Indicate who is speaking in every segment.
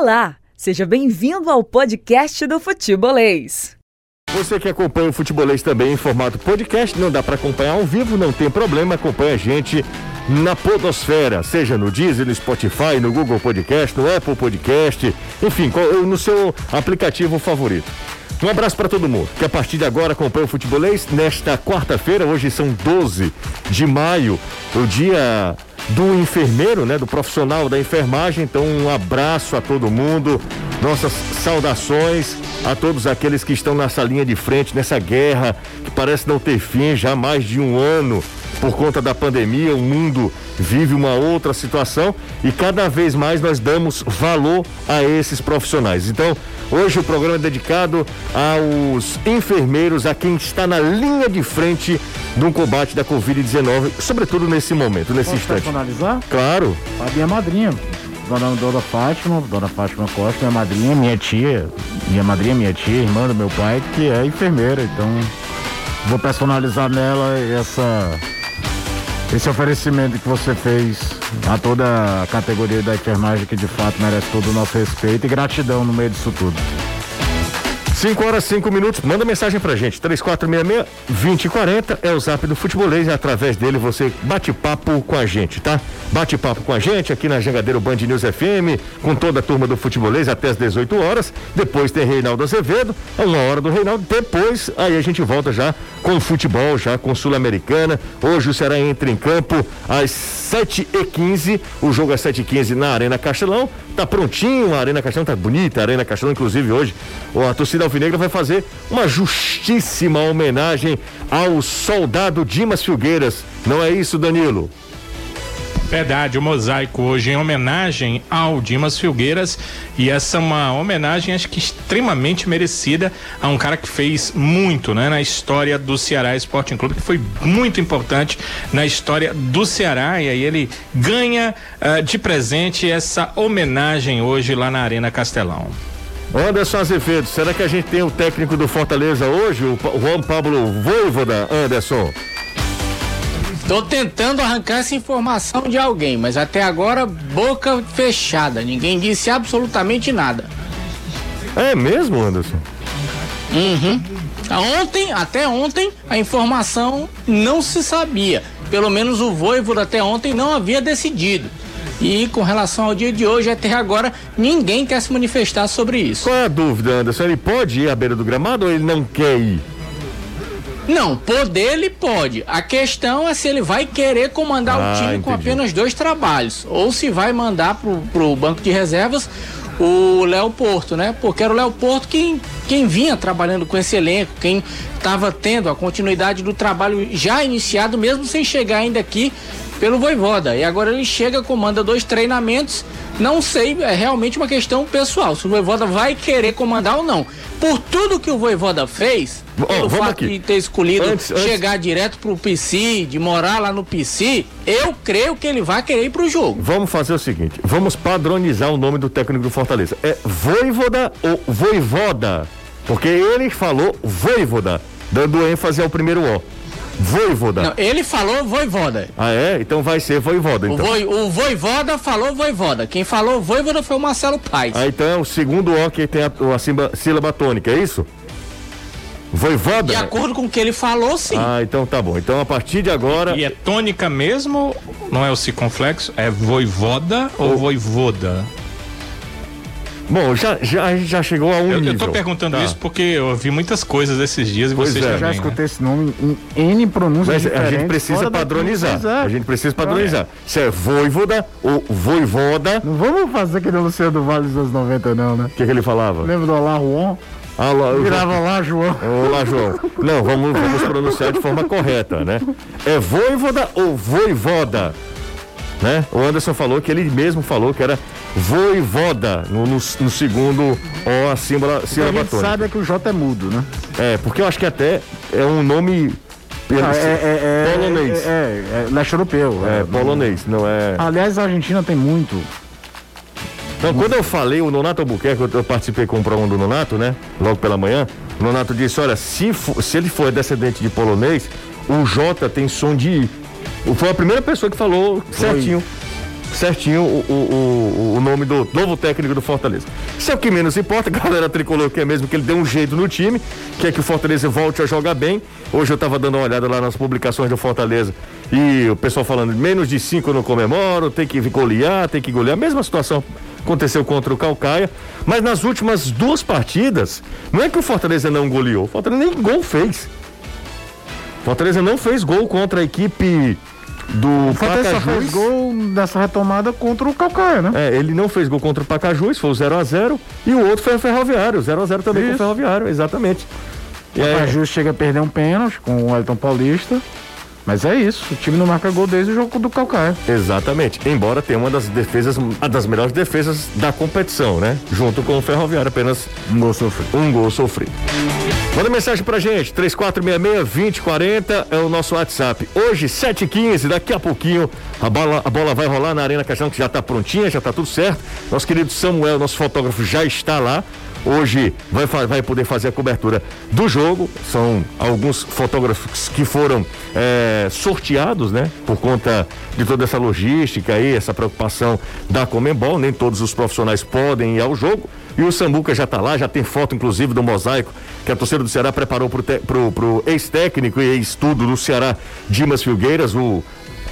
Speaker 1: Olá, seja bem-vindo ao podcast do Futebolês.
Speaker 2: Você que acompanha o Futebolês também em formato podcast, não dá para acompanhar ao vivo, não tem problema, acompanha a gente na Podosfera, seja no Deezer, no Spotify, no Google Podcast, no Apple Podcast, enfim, no seu aplicativo favorito. Um abraço para todo mundo que a partir de agora acompanha o Futebolês nesta quarta-feira, hoje são 12 de maio, o dia do enfermeiro, né, do profissional da enfermagem. Então, um abraço a todo mundo, nossas saudações a todos aqueles que estão nessa linha de frente, nessa guerra que parece não ter fim já há mais de um ano por conta da pandemia. O mundo vive uma outra situação e cada vez mais nós damos valor a esses profissionais. Então, hoje o programa é dedicado aos enfermeiros, a quem está na linha de frente no combate da Covid-19, sobretudo nesse momento, nesse
Speaker 3: Posso
Speaker 2: instante.
Speaker 3: personalizar?
Speaker 2: Claro.
Speaker 3: A minha madrinha, dona, dona Fátima, dona Fátima Costa, minha madrinha, minha tia, minha madrinha, minha tia, irmã do meu pai, que é enfermeira, então vou personalizar nela essa esse oferecimento que você fez a toda a categoria da enfermagem que de fato merece todo o nosso respeito e gratidão no meio disso tudo.
Speaker 2: 5 horas 5 minutos. Manda mensagem pra gente. 3466-2040 é o zap do futebolês e através dele você bate papo com a gente, tá? Bate papo com a gente aqui na Jangadeiro Band News FM, com toda a turma do futebolês até as 18 horas. Depois tem Reinaldo Azevedo, é uma hora do Reinaldo. Depois, aí a gente volta já com o futebol, já com Sul-Americana. Hoje o Ceará entra em campo às 7h15. O jogo é 7h15 na Arena Castelão. Tá prontinho, a Arena Castelão tá bonita, a Arena Castelão, inclusive hoje, a torcida Alvinegra vai fazer uma justíssima homenagem ao soldado Dimas Filgueiras. Não é isso, Danilo?
Speaker 4: Verdade, o mosaico hoje em homenagem ao Dimas Filgueiras e essa é uma homenagem acho que extremamente merecida a um cara que fez muito, né, na história do Ceará Sporting Clube, que foi muito importante na história do Ceará e aí ele ganha uh, de presente essa homenagem hoje lá na Arena Castelão.
Speaker 2: Anderson Azevedo, será que a gente tem o técnico do Fortaleza hoje, o Juan Pablo Voivoda, Anderson?
Speaker 5: Tô tentando arrancar essa informação de alguém, mas até agora boca fechada. Ninguém disse absolutamente nada.
Speaker 2: É mesmo, Anderson?
Speaker 5: Uhum. Ontem, até ontem, a informação não se sabia. Pelo menos o Voivoda até ontem não havia decidido. E com relação ao dia de hoje, até agora, ninguém quer se manifestar sobre isso.
Speaker 2: Qual é a dúvida, Anderson? Ele pode ir à beira do gramado ou ele não quer ir?
Speaker 5: Não, poder ele pode. A questão é se ele vai querer comandar ah, o time entendi. com apenas dois trabalhos. Ou se vai mandar pro, pro banco de reservas o Léo Porto, né? Porque era o Léo Porto quem, quem vinha trabalhando com esse elenco, quem estava tendo a continuidade do trabalho já iniciado, mesmo sem chegar ainda aqui pelo Voivoda. E agora ele chega, comanda dois treinamentos. Não sei, é realmente uma questão pessoal, se o Voivoda vai querer comandar ou não. Por tudo que o Voivoda fez, oh, pelo fato aqui. de ter escolhido antes, chegar antes... direto pro PC, de morar lá no PC, eu creio que ele vai querer ir pro jogo.
Speaker 2: Vamos fazer o seguinte, vamos padronizar o nome do técnico do Fortaleza. É Voivoda ou Voivoda? Porque ele falou Voivoda, dando ênfase ao primeiro O. Voivoda. Não,
Speaker 5: ele falou voivoda.
Speaker 2: Ah, é? Então vai ser voivoda. Então.
Speaker 5: O, voi, o voivoda falou voivoda. Quem falou voivoda foi o Marcelo Paes.
Speaker 2: Ah, então é o segundo O que tem a, a sílaba tônica, é isso? Voivoda?
Speaker 5: De acordo com o que ele falou, sim.
Speaker 2: Ah, então tá bom. Então a partir de agora.
Speaker 4: E é tônica mesmo? Não é o circunflexo? É voivoda ou, ou voivoda?
Speaker 2: Bom, já, já, já chegou a um
Speaker 4: eu,
Speaker 2: nível.
Speaker 4: Eu tô perguntando tá. isso porque eu vi muitas coisas esses dias e pois vocês é.
Speaker 3: também. Eu já escutei né? esse nome em N pronúncias
Speaker 2: Mas a gente precisa padronizar. A gente precisa padronizar. É. Se é voivoda ou voivoda.
Speaker 3: Não vamos fazer que nem Luciano do Vale dos anos 90 não, né?
Speaker 2: O que, que ele falava?
Speaker 3: Lembra do Olá Juan?
Speaker 2: Alô,
Speaker 3: Virava lá, João.
Speaker 2: Olá, João. Não, vamos, vamos pronunciar de forma correta, né? É voivoda ou voivoda? Né? O Anderson falou que ele mesmo falou que era voivoda no, no, no segundo O, a símbolo sílaba
Speaker 3: A gente sabe é que o J é mudo, né?
Speaker 2: É, porque eu acho que até é um nome
Speaker 3: ah, é, é, é, polonês. É, é, é leste europeu.
Speaker 2: É, polonês, não é.
Speaker 3: Aliás, a Argentina tem muito.
Speaker 2: Então, quando eu falei o Nonato Albuquerque, eu participei com o programa do Nonato, né? Logo pela manhã, o Nonato disse: olha, se, for, se ele for descendente de polonês, o J tem som de I. Foi a primeira pessoa que falou certinho. certinho o, o, o, nome do novo técnico do Fortaleza. Isso é o que menos importa, a galera tricolor quer mesmo que ele dê um jeito no time, quer que o Fortaleza volte a jogar bem. Hoje eu estava dando uma olhada lá nas publicações do Fortaleza e o pessoal falando menos de cinco no comemoro, tem que golear, tem que golear. Mesma situação aconteceu contra o Calcaia, mas nas últimas duas partidas, não é que o Fortaleza não goleou, o Fortaleza nem gol fez. Fortaleza não fez gol contra a equipe do
Speaker 3: Pacajus. fez gol nessa retomada contra o Calcaia, né?
Speaker 2: É, ele não fez gol contra o Pacajus, foi o 0 a 0 e o outro foi o Ferroviário, 0 a 0 também Isso. com o Ferroviário, exatamente.
Speaker 3: O Pacajus é... chega a perder um pênalti com o Elton Paulista. Mas é isso, o time não marca gol desde o jogo do Calcaia.
Speaker 2: Exatamente. Embora tenha uma das defesas, uma das melhores defesas da competição, né? Junto com o Ferroviário, apenas um gol sofrido. Um gol sofrido. Manda mensagem pra gente, 3466-2040 é o nosso WhatsApp. Hoje, 7h15, daqui a pouquinho, a bola, a bola vai rolar na Arena Caixão, que já tá prontinha, já tá tudo certo. Nosso querido Samuel, nosso fotógrafo, já está lá hoje vai, vai poder fazer a cobertura do jogo. São alguns fotógrafos que foram é, sorteados, né? Por conta de toda essa logística aí, essa preocupação da Comembol. Nem todos os profissionais podem ir ao jogo. E o Sambuca já está lá, já tem foto, inclusive, do mosaico que a torcida do Ceará preparou para o ex-técnico e ex-tudo do Ceará, Dimas Filgueiras, o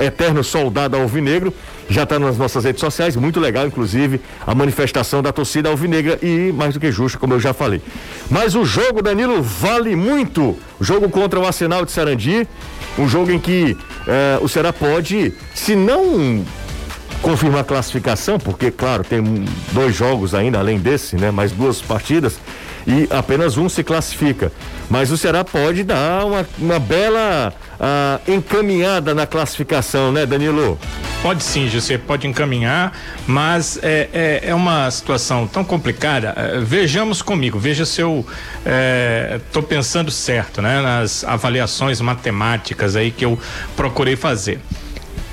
Speaker 2: eterno soldado alvinegro já está nas nossas redes sociais, muito legal, inclusive, a manifestação da torcida alvinegra e mais do que justo, como eu já falei. Mas o jogo, Danilo, vale muito. O jogo contra o Arsenal de Sarandi, um jogo em que eh, o Ceará pode, se não confirmar a classificação, porque, claro, tem dois jogos ainda, além desse, né? Mais duas partidas e apenas um se classifica. Mas o Ceará pode dar uma, uma bela uh, encaminhada na classificação, né, Danilo?
Speaker 4: Pode sim, José, pode encaminhar, mas é, é, é uma situação tão complicada. É, vejamos comigo, veja se eu estou é, pensando certo, né? Nas avaliações matemáticas aí que eu procurei fazer.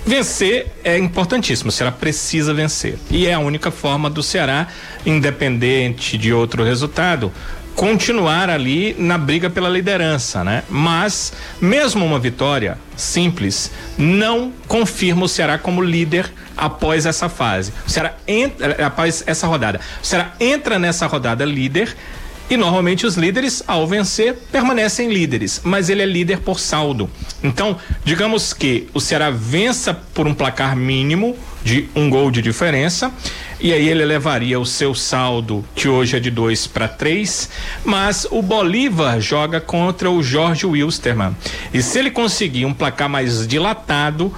Speaker 4: Vencer é importantíssimo, o Ceará precisa vencer. E é a única forma do Ceará, independente de outro resultado, continuar ali na briga pela liderança, né? Mas mesmo uma vitória simples não confirma o Ceará como líder após essa fase. O Ceará entra após essa rodada. O Ceará entra nessa rodada líder e normalmente os líderes, ao vencer, permanecem líderes, mas ele é líder por saldo. Então, digamos que o Ceará vença por um placar mínimo de um gol de diferença, e aí ele levaria o seu saldo, que hoje é de 2 para 3, mas o Bolívar joga contra o Jorge Wilstermann. E se ele conseguir um placar mais dilatado,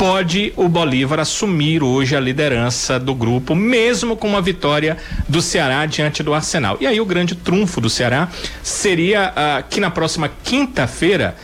Speaker 4: pode o Bolívar assumir hoje a liderança do grupo, mesmo com uma vitória do Ceará diante do Arsenal. E aí o grande trunfo do Ceará seria uh, que na próxima quinta-feira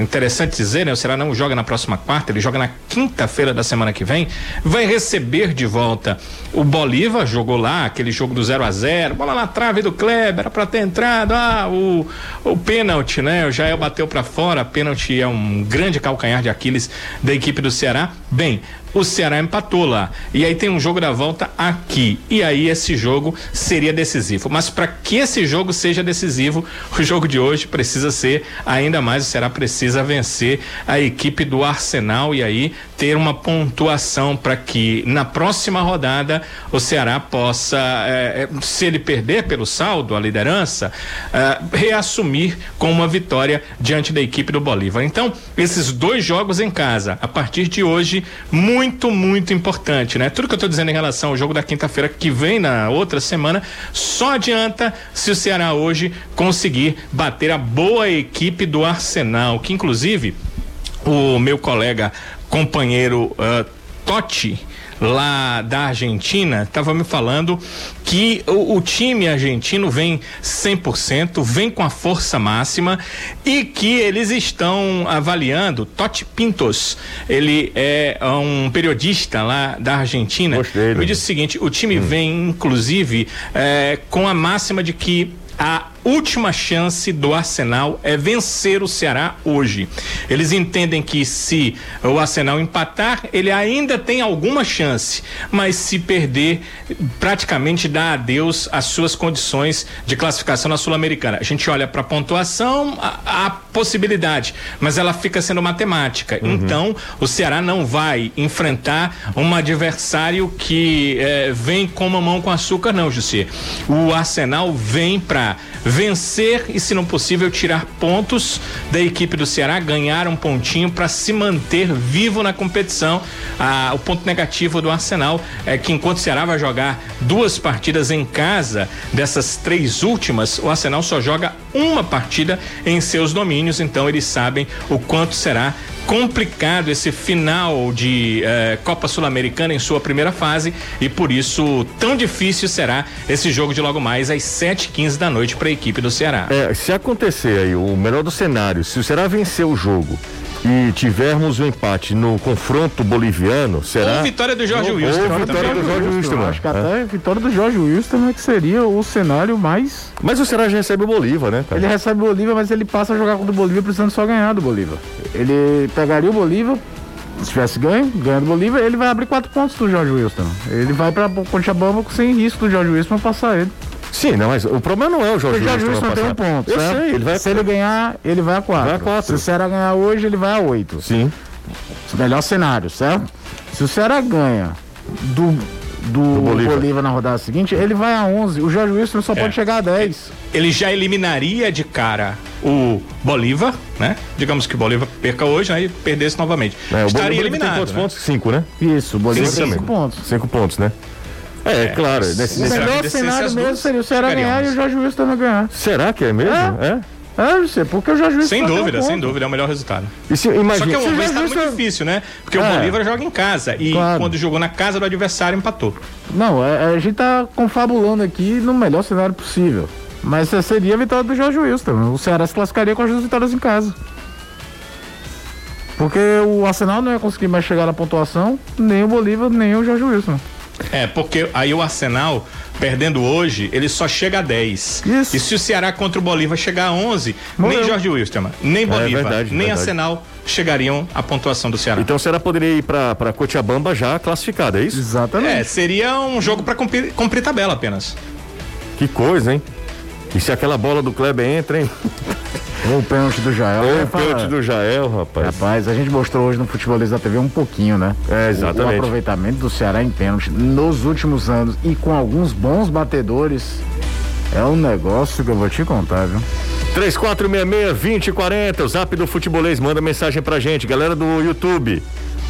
Speaker 4: interessante dizer, né? O Ceará não joga na próxima quarta, ele joga na quinta-feira da semana que vem. Vai receber de volta o Bolívar, jogou lá aquele jogo do 0 a 0 bola na trave do Kleber, era pra ter entrado. Ah, o, o pênalti, né? O Jael bateu para fora. Pênalti é um grande calcanhar de Aquiles da equipe do Ceará. Bem, o Ceará empatou lá. E aí tem um jogo da volta aqui. E aí esse jogo seria decisivo. Mas para que esse jogo seja decisivo, o jogo de hoje precisa ser ainda mais. O Ceará precisa vencer a equipe do Arsenal e aí ter uma pontuação para que na próxima rodada o Ceará possa, eh, eh, se ele perder pelo saldo, a liderança, eh, reassumir com uma vitória diante da equipe do Bolívar. Então, esses dois jogos em casa, a partir de hoje, muito muito, muito importante, né? Tudo que eu estou dizendo em relação ao jogo da quinta-feira que vem na outra semana, só adianta se o Ceará hoje conseguir bater a boa equipe do Arsenal, que inclusive o meu colega companheiro uh, Totti lá da Argentina estava me falando que o, o, time argentino vem 100%, vem com a força máxima e que eles estão avaliando. Totti Pintos, ele é um periodista lá da Argentina. Gostei, me disse o seguinte: o time hum. vem, inclusive, é, com a máxima de que a última chance do Arsenal é vencer o Ceará hoje. Eles entendem que se o Arsenal empatar, ele ainda tem alguma chance, mas se perder, praticamente dá adeus às suas condições de classificação na Sul-Americana. A gente olha para a pontuação, a possibilidade, mas ela fica sendo matemática. Uhum. Então, o Ceará não vai enfrentar um adversário que eh, vem com mamão com açúcar, não, Jussi. O Arsenal vem para vencer e, se não possível, tirar pontos da equipe do Ceará, ganhar um pontinho para se manter vivo na competição. Ah, o ponto negativo do Arsenal é que enquanto o Ceará vai jogar duas partidas em casa, dessas três últimas, o Arsenal só joga uma partida em seus domínios, então eles sabem o quanto será complicado esse final de eh, Copa Sul-Americana em sua primeira fase e por isso tão difícil será esse jogo de logo mais às 7h15 da noite para a equipe do Ceará.
Speaker 2: É, se acontecer aí o melhor do cenário, se o Ceará vencer o jogo e tivermos o um empate no confronto boliviano, será? Ou
Speaker 4: vitória do Jorge Wilson. Ou
Speaker 3: vitória do Jorge Wilson. Acho que até é. vitória do Jorge Wilson é que seria o cenário mais.
Speaker 2: Mas o Ceará já recebe o Bolívar, né?
Speaker 3: Cara? Ele recebe o Bolívar, mas ele passa a jogar contra o Bolívar precisando só ganhar do Bolívar. Ele pegaria o Bolívar, se tivesse ganho, ganhando o Bolívar, ele vai abrir quatro pontos do Jorge Wilson. Ele vai pra Cochabamba sem risco do Jorge Wilson passar ele.
Speaker 2: Sim, não, mas o problema não é o Jorge Wilson. O Jorge Wilson
Speaker 3: tem um ponto.
Speaker 2: Eu certo? sei, ele vai
Speaker 3: Se ele ganhar, ele vai a quatro. Vai a quatro. Se o Ceará ganhar hoje, ele vai a oito.
Speaker 2: Sim.
Speaker 3: Melhor cenário, certo? Se o Ceará ganha do, do, do Bolívar. Bolívar. na rodada seguinte, ele vai a 11. O Jorge Wilson só é. pode chegar a 10.
Speaker 4: Ele já eliminaria de cara o Bolívar, né? Digamos que o Bolívar perca hoje, aí né? perdesse novamente.
Speaker 2: É, Estaria eliminado. Tem quantos né? pontos? Cinco, né?
Speaker 3: Isso, o Bolívar tem cinco pontos.
Speaker 2: Cinco pontos, né? É, é claro.
Speaker 3: Nesse, o melhor cenário mesmo seria o Ceará ganhar e o Jorge Wilson também ganhar.
Speaker 2: Será que é mesmo? É?
Speaker 3: é? É, porque o Jorge Wilson.
Speaker 4: Sem dúvida, sem dúvida, é o melhor resultado.
Speaker 2: Se, imagina,
Speaker 4: Só que é um resultado muito difícil, né? Porque é. o Bolívar joga em casa e claro. quando jogou na casa do adversário empatou.
Speaker 3: Não, é, a gente tá confabulando aqui no melhor cenário possível. Mas seria a vitória do Jorge Wilson. O Ceará se classificaria com as duas vitórias em casa. Porque o Arsenal não ia conseguir mais chegar na pontuação, nem o Bolívar, nem o Jorge Wilson.
Speaker 4: É, porque aí o Arsenal, perdendo hoje, ele só chega a 10. Isso. E se o Ceará contra o Bolívar chegar a 11, Morreu. nem Jorge Wilson, nem é Bolívar, é verdade, nem verdade. Arsenal chegariam à pontuação do Ceará.
Speaker 2: Então o Ceará poderia ir para Cochabamba já classificado, é isso?
Speaker 3: Exatamente. É,
Speaker 4: seria um jogo para cumprir, cumprir tabela apenas.
Speaker 2: Que coisa, hein? E se aquela bola do Kleber entra, hein?
Speaker 3: Ou o pênalti do Jael.
Speaker 2: Ou o pênalti do Jael, rapaz.
Speaker 3: Rapaz, a gente mostrou hoje no Futebolista TV um pouquinho, né?
Speaker 2: É, exatamente.
Speaker 3: O, o aproveitamento do Ceará em pênalti nos últimos anos e com alguns bons batedores. É um negócio que eu vou te contar, viu?
Speaker 2: 3466-2040, o zap do futebolês, manda mensagem pra gente, galera do YouTube.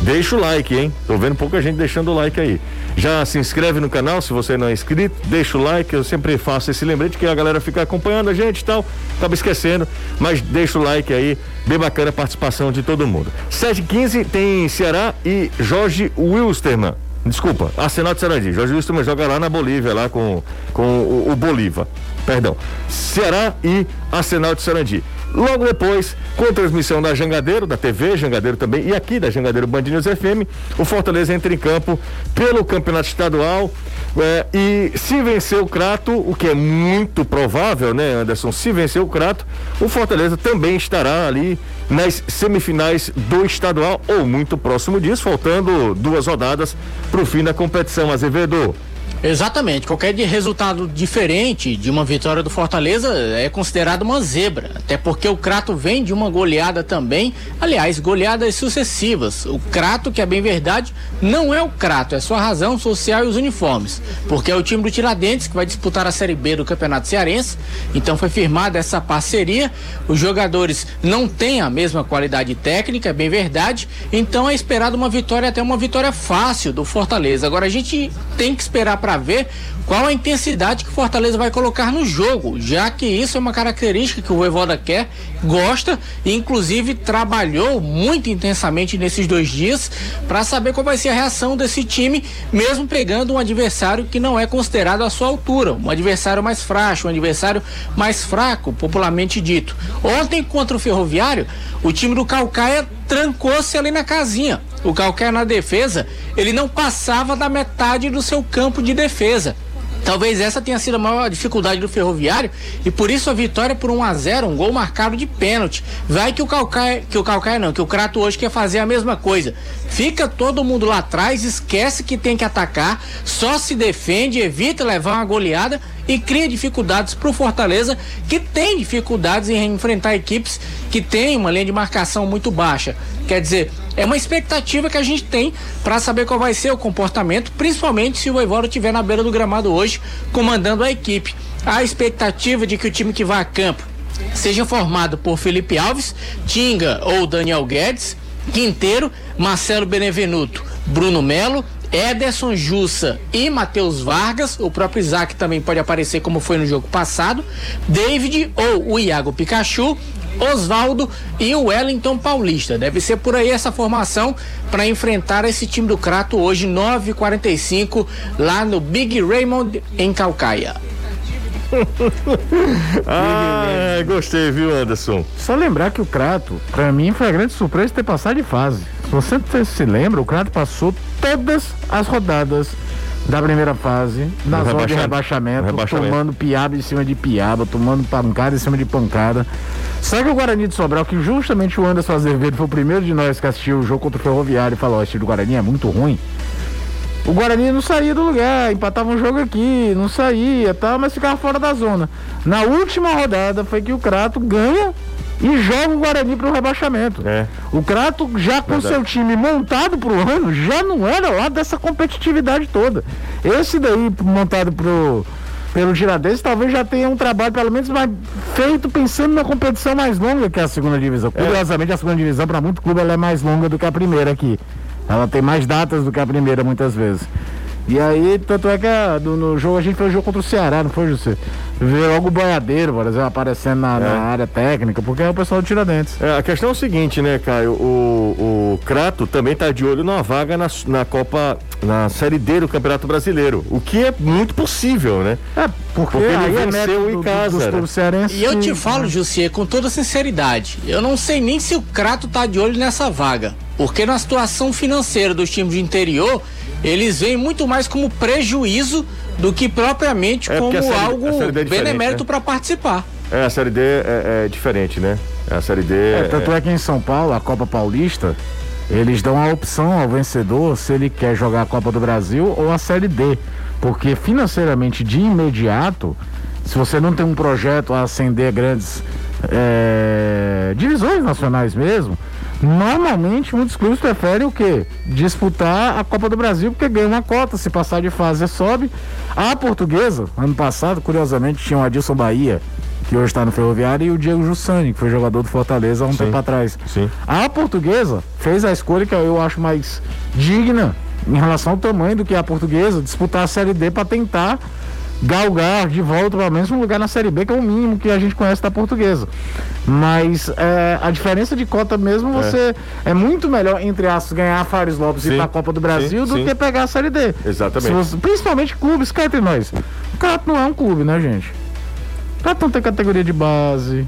Speaker 2: Deixa o like, hein? Tô vendo pouca gente deixando o like aí. Já se inscreve no canal se você não é inscrito, deixa o like, eu sempre faço esse lembrete que a galera fica acompanhando a gente e tal, acaba esquecendo, mas deixa o like aí, bem bacana a participação de todo mundo. 7h15 tem Ceará e Jorge Wilstermann. Desculpa, Arsenal de Sarandi. Jorge Wilstermann joga lá na Bolívia, lá com, com o, o Bolívar. Perdão. Ceará e Arsenal de Sarandi. Logo depois, com transmissão da Jangadeiro, da TV Jangadeiro também, e aqui da Jangadeiro Band News FM, o Fortaleza entra em campo pelo Campeonato Estadual. É, e se vencer o Crato, o que é muito provável, né, Anderson? Se vencer o Crato, o Fortaleza também estará ali nas semifinais do estadual, ou muito próximo disso, faltando duas rodadas para o fim da competição. Azevedo.
Speaker 5: Exatamente. Qualquer resultado diferente de uma vitória do Fortaleza é considerado uma zebra. Até porque o Crato vem de uma goleada também. Aliás, goleadas sucessivas. O Crato, que é bem verdade, não é o Crato, é sua razão social e os uniformes. Porque é o time do Tiradentes que vai disputar a Série B do Campeonato Cearense. Então foi firmada essa parceria. Os jogadores não têm a mesma qualidade técnica, é bem verdade. Então é esperado uma vitória, até uma vitória fácil do Fortaleza. Agora a gente tem que esperar para para ver qual a intensidade que o Fortaleza vai colocar no jogo, já que isso é uma característica que o Voivoda quer, gosta e inclusive trabalhou muito intensamente nesses dois dias para saber qual vai ser a reação desse time, mesmo pegando um adversário que não é considerado à sua altura, um adversário mais frágil, um adversário mais fraco, popularmente dito. Ontem contra o Ferroviário, o time do Calcaia trancou-se ali na casinha. O Calcaia na defesa, ele não passava da metade do seu campo de defesa. Talvez essa tenha sido a maior dificuldade do Ferroviário e por isso a vitória por 1 a 0 um gol marcado de pênalti. Vai que o Calcaia, que o Calcaia não, que o Crato hoje quer fazer a mesma coisa. Fica todo mundo lá atrás, esquece que tem que atacar, só se defende, evita levar uma goleada e cria dificuldades para o Fortaleza, que tem dificuldades em enfrentar equipes que têm uma linha de marcação muito baixa. Quer dizer, é uma expectativa que a gente tem para saber qual vai ser o comportamento, principalmente se o Voivoda estiver na beira do gramado hoje, comandando a equipe. A expectativa de que o time que vai a campo seja formado por Felipe Alves, Tinga ou Daniel Guedes, Quinteiro, Marcelo Benevenuto, Bruno Melo, Ederson Jussa e Matheus Vargas, o próprio Isaac também pode aparecer como foi no jogo passado, David ou o Iago Pikachu, Oswaldo e o Wellington Paulista. Deve ser por aí essa formação para enfrentar esse time do Crato hoje 9:45 lá no Big Raymond em Calcaia.
Speaker 2: ah, gostei, viu, Anderson?
Speaker 3: Só lembrar que o Crato, para mim, foi a grande surpresa ter passado de fase. Se você se lembra, o Crato passou todas as rodadas da primeira fase, na zona de rebaixamento, rebaixamento, tomando piaba em cima de piaba, tomando pancada em cima de pancada. Só que o Guarani de Sobral, que justamente o Anderson Azevedo foi o primeiro de nós que assistiu o jogo contra o Ferroviário e falou: esse do Guarani é muito ruim. O Guarani não saía do lugar, empatava um jogo aqui, não saía, tal, mas ficava fora da zona. Na última rodada foi que o Crato ganha e joga o Guarani para o rebaixamento. É. O Crato, já com Verdade. seu time montado para o ano, já não era lá dessa competitividade toda. Esse daí, montado pro, pelo Tiradentes, talvez já tenha um trabalho, pelo menos, mais feito pensando na competição mais longa que a segunda divisão. É. Curiosamente, a segunda divisão, para muito clube, ela é mais longa do que a primeira aqui. Ela tem mais datas do que a primeira, muitas vezes. E aí, tanto é que a, do, no jogo, a gente fez o jogo contra o Ceará, não foi, José? Vê logo o boiadeiro, por exemplo, aparecendo na, é. na, área técnica, porque é o pessoal do Tiradentes.
Speaker 2: É, a questão é o seguinte, né, Caio? O, o Crato também está de olho numa vaga na, na Copa, na Série D do Campeonato Brasileiro, o que é muito possível, né?
Speaker 3: É, porque, porque ele é venceu é em casa. Do,
Speaker 5: do e eu te falo, Jussier, com toda sinceridade, eu não sei nem se o Crato está de olho nessa vaga, porque na situação financeira dos times de interior eles veem muito mais como prejuízo do que propriamente é como série, algo é benemérito né? para participar.
Speaker 2: É, a Série D é, é, diferente, né? A Série D.
Speaker 3: É, tanto é... que em São Paulo, a Copa Paulista, eles dão a opção ao vencedor se ele quer jogar a Copa do Brasil ou a Série D. Porque financeiramente, de imediato, se você não tem um projeto a ascender grandes é, divisões nacionais mesmo, Normalmente, muitos clubes preferem o quê? Disputar a Copa do Brasil, porque ganha uma cota, se passar de fase sobe. A portuguesa, ano passado, curiosamente, tinha o Adilson Bahia, que hoje está no Ferroviário, e o Diego Jussani, que foi jogador do Fortaleza há um sim, tempo atrás.
Speaker 2: Sim.
Speaker 3: A portuguesa fez a escolha que eu acho mais digna em relação ao tamanho do que a portuguesa, disputar a Série D para tentar galgar de volta pelo menos um lugar na Série B, que é o mínimo que a gente conhece da portuguesa. Mas é, a diferença de cota mesmo, é. você é, é muito melhor, entre aspas, ganhar a Fares Lopes sim, e ir pra Copa do Brasil sim, do sim. que pegar a Série D.
Speaker 2: Exatamente.
Speaker 3: Você, principalmente clubes, cá entre nós. O Crato não é um clube, né, gente? O Crato não tem categoria de base.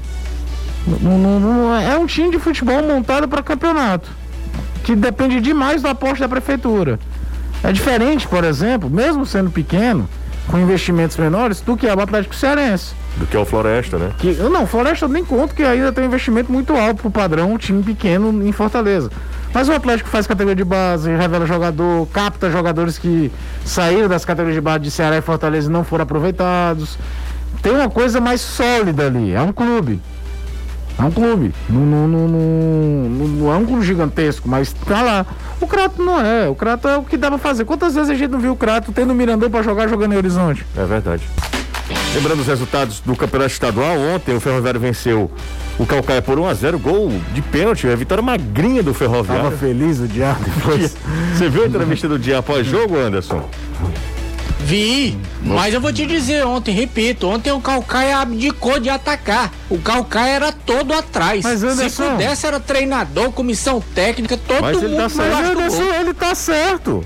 Speaker 3: Não, não, não, é um time de futebol montado para campeonato. Que depende demais do aporte da prefeitura. É diferente, por exemplo, mesmo sendo pequeno, com investimentos menores do que é o Atlético Cearense.
Speaker 2: Do que é o Floresta, né?
Speaker 3: Que, não, Floresta eu nem conto que ainda tem um investimento muito alto pro padrão, um time pequeno em Fortaleza. Mas o Atlético faz categoria de base, revela jogador, capta jogadores que saíram das categorias de base de Ceará e Fortaleza e não foram aproveitados. Tem uma coisa mais sólida ali, é um clube. É um clube. Não, não, não, não, é um clube gigantesco, mas tá lá. O Crato não é. O Crato é o que dá pra fazer. Quantas vezes a gente não viu o Crato tendo o Mirandão pra jogar jogando em Horizonte?
Speaker 2: É verdade. Lembrando os resultados do Campeonato Estadual, ontem o Ferroviário venceu o Calcaia por 1x0, gol de pênalti, a vitória magrinha do Ferroviário.
Speaker 3: Tava feliz o Diabo depois.
Speaker 2: Você viu a entrevista do dia após jogo, Anderson?
Speaker 5: Vi, mas eu vou te dizer ontem, repito, ontem o Calcaia abdicou de atacar. O Calcaia era todo atrás. Mas Anderson, Se pudesse, era treinador, comissão técnica, todo
Speaker 3: mas
Speaker 5: mundo.
Speaker 3: Ele tá certo. Mas Anderson, ele tá certo.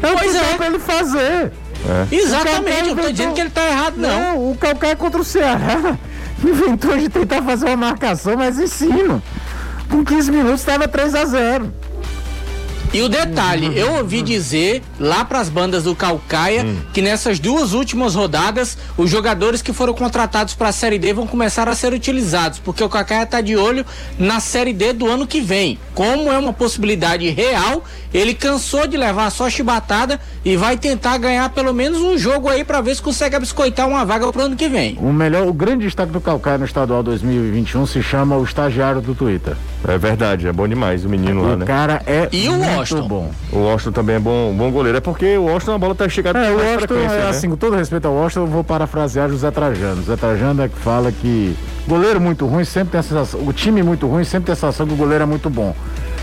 Speaker 3: É pois é. pra ele fazer.
Speaker 5: É. Exatamente, eu tô dizendo que ele tá errado, não. Não,
Speaker 3: o Calcaia contra o Ceará inventou de tentar fazer uma marcação, mas em cima. Com 15 minutos estava 3 a 0
Speaker 5: E o detalhe, eu ouvi dizer lá para as bandas do Calcaia hum. que nessas duas últimas rodadas os jogadores que foram contratados para a Série D vão começar a ser utilizados, porque o Calcaia está de olho na Série D do ano que vem. Como é uma possibilidade real, ele cansou de levar só chibatada e vai tentar ganhar pelo menos um jogo aí para ver se consegue biscoitar uma vaga pro ano que vem.
Speaker 3: O melhor, o grande destaque do Calcaia no estadual 2021 se chama o estagiário do Twitter.
Speaker 2: É verdade, é bom demais o menino
Speaker 3: o
Speaker 2: lá, né?
Speaker 3: O cara é
Speaker 5: e o Washington bom.
Speaker 2: O Washington também é bom, bom goleiro, é porque o Washington a bola tá chegando
Speaker 3: é, o Washington é né? assim, com todo respeito ao Washington, eu vou parafrasear José Trajano. José Trajano é que fala que goleiro muito ruim sempre tem a sensação, o time muito ruim sempre tem a sensação que o goleiro é muito bom.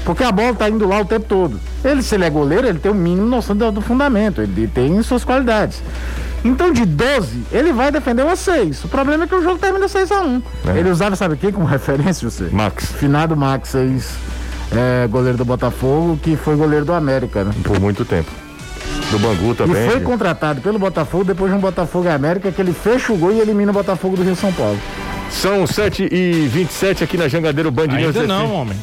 Speaker 3: Porque a bola tá indo lá o tempo todo. Ele, se ele é goleiro, ele tem o mínimo noção do, do fundamento, ele tem suas qualidades. Então, de 12, ele vai defender uma 6. O problema é que o jogo termina 6 a 1 é. Ele usava, sabe quem como referência, você?
Speaker 2: Max.
Speaker 3: Finado Max, ex, é, goleiro do Botafogo, que foi goleiro do América, né?
Speaker 2: Por muito tempo. Do Bangu também.
Speaker 3: E foi contratado pelo Botafogo depois de um Botafogo e América que ele fecha o gol e elimina o Botafogo do Rio São Paulo.
Speaker 2: São 7 e 27 aqui na Jangadeiro Band
Speaker 4: News. Ainda não, homem.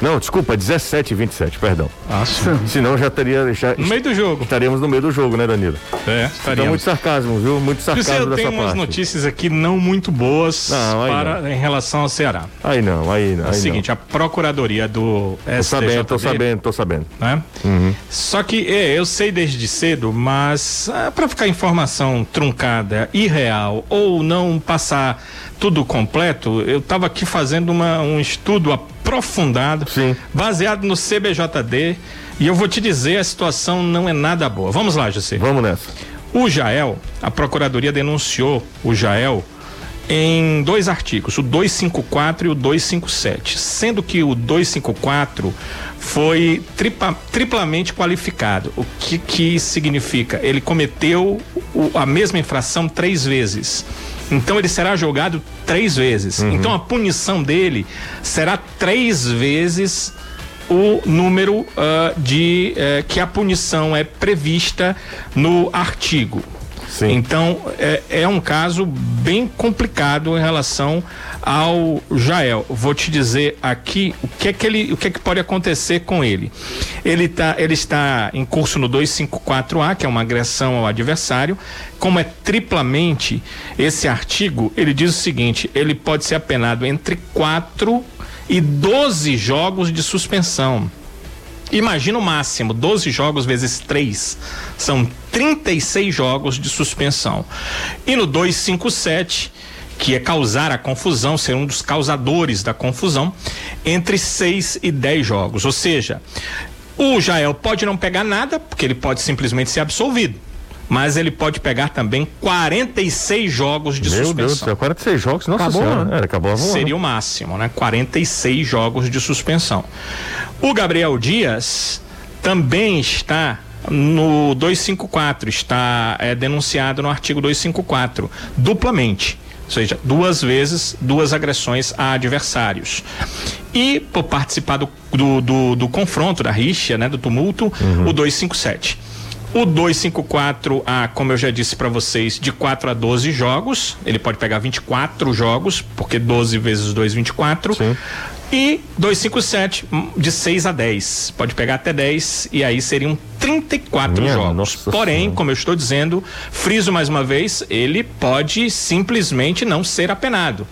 Speaker 2: Não, desculpa, 17 e 27, perdão.
Speaker 4: Ah, sim.
Speaker 2: Senão já teria. Já
Speaker 4: no meio do jogo.
Speaker 2: Estaríamos no meio do jogo, né, Danilo?
Speaker 4: É, estaríamos.
Speaker 2: Então, muito sarcasmo, viu? Muito sarcasmo
Speaker 4: eu tenho umas notícias aqui não muito boas
Speaker 2: não,
Speaker 4: para, não. em relação ao Ceará.
Speaker 2: Aí não, aí não.
Speaker 4: É o seguinte,
Speaker 2: não.
Speaker 4: a Procuradoria do
Speaker 2: STJD... Tô sabendo, tô sabendo, tô sabendo.
Speaker 4: Né?
Speaker 2: Uhum.
Speaker 4: Só que é, eu sei desde cedo, mas é, para ficar informação truncada, irreal ou não passar tudo completo, eu estava aqui fazendo uma, um estudo aprofundado,
Speaker 2: Sim.
Speaker 4: baseado no CBJD, e eu vou te dizer, a situação não é nada boa. Vamos lá, José.
Speaker 2: Vamos nessa.
Speaker 4: O Jael, a Procuradoria denunciou o Jael em dois artigos, o 254 e o 257, sendo que o 254 foi tripa, triplamente qualificado. O que que significa? Ele cometeu o, a mesma infração três vezes. Então ele será julgado três vezes. Uhum. Então a punição dele será três vezes o número uh, de uh, que a punição é prevista no artigo.
Speaker 2: Sim.
Speaker 4: Então é, é, um caso bem complicado em relação ao Jael. Vou te dizer aqui o que é que ele, o que é que pode acontecer com ele. Ele tá, ele está em curso no 254A, que é uma agressão ao adversário. Como é triplamente esse artigo, ele diz o seguinte: ele pode ser apenado entre 4 e 12 jogos de suspensão. Imagina o máximo, 12 jogos vezes 3, são 36 jogos de suspensão. E no 257, que é causar a confusão, ser um dos causadores da confusão, entre 6 e 10 jogos. Ou seja, o Jael pode não pegar nada, porque ele pode simplesmente ser absolvido mas ele pode pegar também 46 jogos de
Speaker 2: Meu
Speaker 4: suspensão.
Speaker 2: Deus, 46 jogos, nossa acabou, senhora, né? acabou
Speaker 4: Seria o máximo, né? 46 jogos de suspensão. O Gabriel Dias também está no 254, está é, denunciado no artigo 254, duplamente. Ou seja, duas vezes, duas agressões a adversários. E por participar do, do, do, do confronto, da rixa, né, do tumulto, uhum. o 257. O 254A, ah, como eu já disse para vocês, de 4 a 12 jogos. Ele pode pegar 24 jogos, porque 12 vezes 2, 24.
Speaker 2: Sim.
Speaker 4: E 257 hum, de 6 a 10. Pode pegar até 10 e aí seriam 34 Minha jogos. Porém, senhora. como eu estou dizendo, friso mais uma vez, ele pode simplesmente não ser apenado.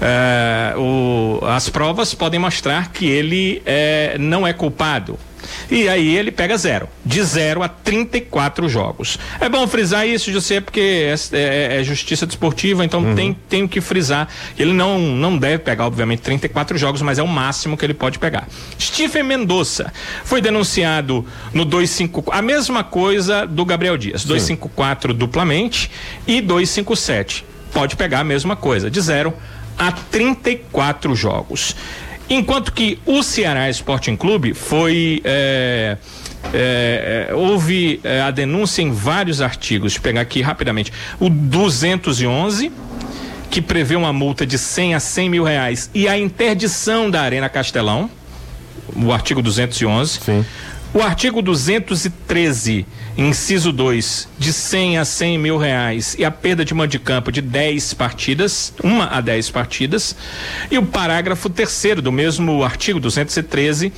Speaker 4: É, o, as provas podem mostrar que ele é, não é culpado. E aí ele pega zero, de zero a 34 jogos. É bom frisar isso, José, porque é, é, é justiça desportiva, então uhum. tem, tem que frisar. Ele não, não deve pegar, obviamente, 34 jogos, mas é o máximo que ele pode pegar. Stephen Mendonça foi denunciado no 254, a mesma coisa do Gabriel Dias, Sim. 254 duplamente e 257. Pode pegar a mesma coisa, de zero a 34 jogos. Enquanto que o Ceará Sporting Clube foi. É, é, é, houve é, a denúncia em vários artigos, Vou pegar aqui rapidamente. O 211, que prevê uma multa de 100 a 100 mil reais e a interdição da Arena Castelão, o artigo 211.
Speaker 2: Sim.
Speaker 4: O artigo 213, inciso 2, de 100 a 100 mil reais e a perda de mando de campo de 10 partidas, uma a 10 partidas, e o parágrafo terceiro do mesmo artigo 213,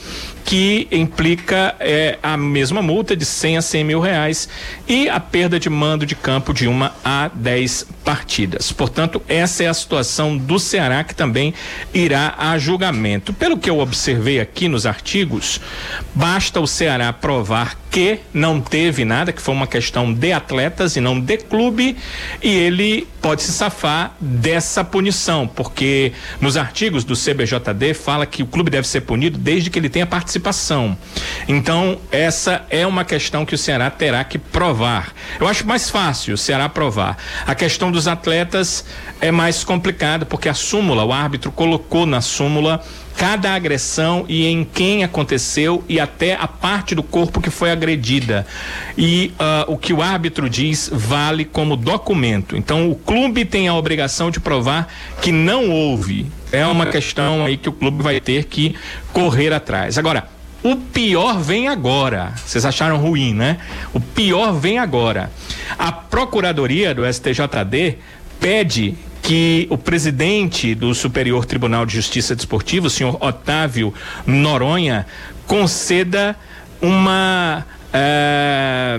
Speaker 4: que implica é, a mesma multa de 100 a 100 mil reais e a perda de mando de campo de uma a 10 partidas. Portanto, essa é a situação do Ceará que também irá a julgamento. Pelo que eu observei aqui nos artigos, basta o Ceará provar que não teve nada, que foi uma questão de atletas e não de clube, e ele pode se safar dessa punição, porque nos artigos do CBJD fala que o clube deve ser punido desde que ele tenha participação. Então, essa é uma questão que o Ceará terá que provar. Eu acho mais fácil o Ceará provar. A questão dos atletas é mais complicada, porque a súmula, o árbitro colocou na súmula cada agressão e em quem aconteceu e até a parte do corpo que foi agredida. E uh, o que o árbitro diz vale como documento. Então o clube tem a obrigação de provar que não houve. É uma questão aí que o clube vai ter que correr atrás. Agora, o pior vem agora. Vocês acharam ruim, né? O pior vem agora. A Procuradoria do STJD pede que o presidente do Superior Tribunal de Justiça Desportiva, o senhor Otávio Noronha, conceda uma. É,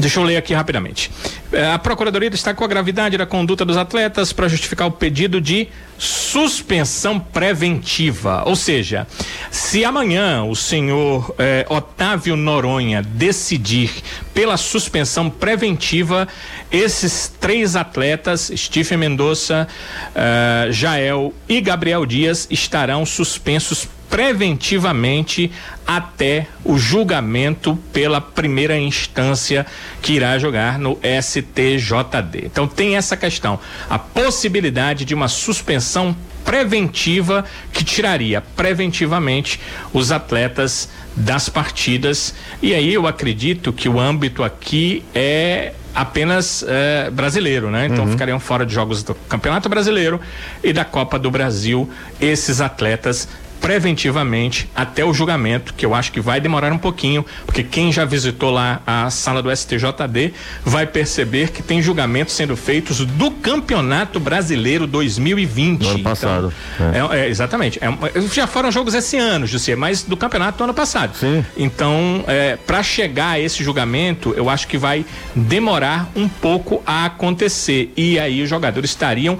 Speaker 4: deixa eu ler aqui rapidamente. É, a Procuradoria destacou a gravidade da conduta dos atletas para justificar o pedido de suspensão preventiva. Ou seja, se amanhã o senhor eh, Otávio Noronha decidir pela suspensão preventiva, esses três atletas, Stephen Mendonça, eh, Jael e Gabriel Dias, estarão suspensos preventivamente até o julgamento pela primeira instância que irá jogar no STJD. Então tem essa questão, a possibilidade de uma suspensão preventiva que tiraria preventivamente os atletas das partidas. E aí eu acredito que o âmbito aqui é apenas é, brasileiro, né? Então uhum. ficariam fora de jogos do Campeonato Brasileiro e da Copa do Brasil esses atletas preventivamente até o julgamento, que eu acho que vai demorar um pouquinho, porque quem já visitou lá a sala do STJD vai perceber que tem julgamentos sendo feitos do Campeonato Brasileiro 2020.
Speaker 2: No ano passado.
Speaker 4: Então, é. É, é, exatamente. É, já foram jogos esse ano, José, mas do campeonato do ano passado.
Speaker 2: Sim.
Speaker 4: Então, é, para chegar a esse julgamento, eu acho que vai demorar um pouco a acontecer. E aí os jogadores estariam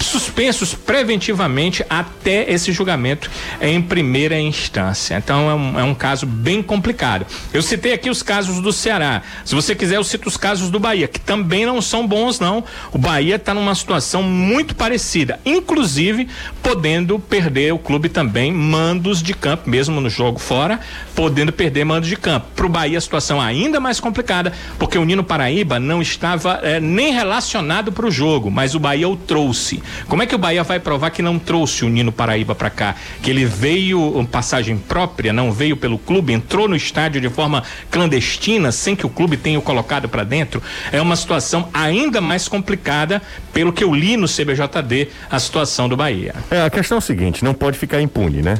Speaker 4: suspensos preventivamente até esse julgamento em primeira instância. Então é um, é um caso bem complicado. Eu citei aqui os casos do Ceará. Se você quiser, eu cito os casos do Bahia, que também não são bons, não. O Bahia está numa situação muito parecida, inclusive podendo perder o clube também mandos de campo, mesmo no jogo fora, podendo perder mandos de campo. Para o Bahia, a situação é ainda mais complicada, porque o Nino Paraíba não estava é, nem relacionado para o jogo, mas o Bahia o trouxe. Como é que o Bahia vai provar que não trouxe o Nino Paraíba para cá? Que ele veio em passagem própria, não veio pelo clube, entrou no estádio de forma clandestina, sem que o clube tenha o colocado para dentro? É uma situação ainda mais complicada, pelo que eu li no CBJD, a situação do Bahia.
Speaker 2: É, a questão é o seguinte: não pode ficar impune, né?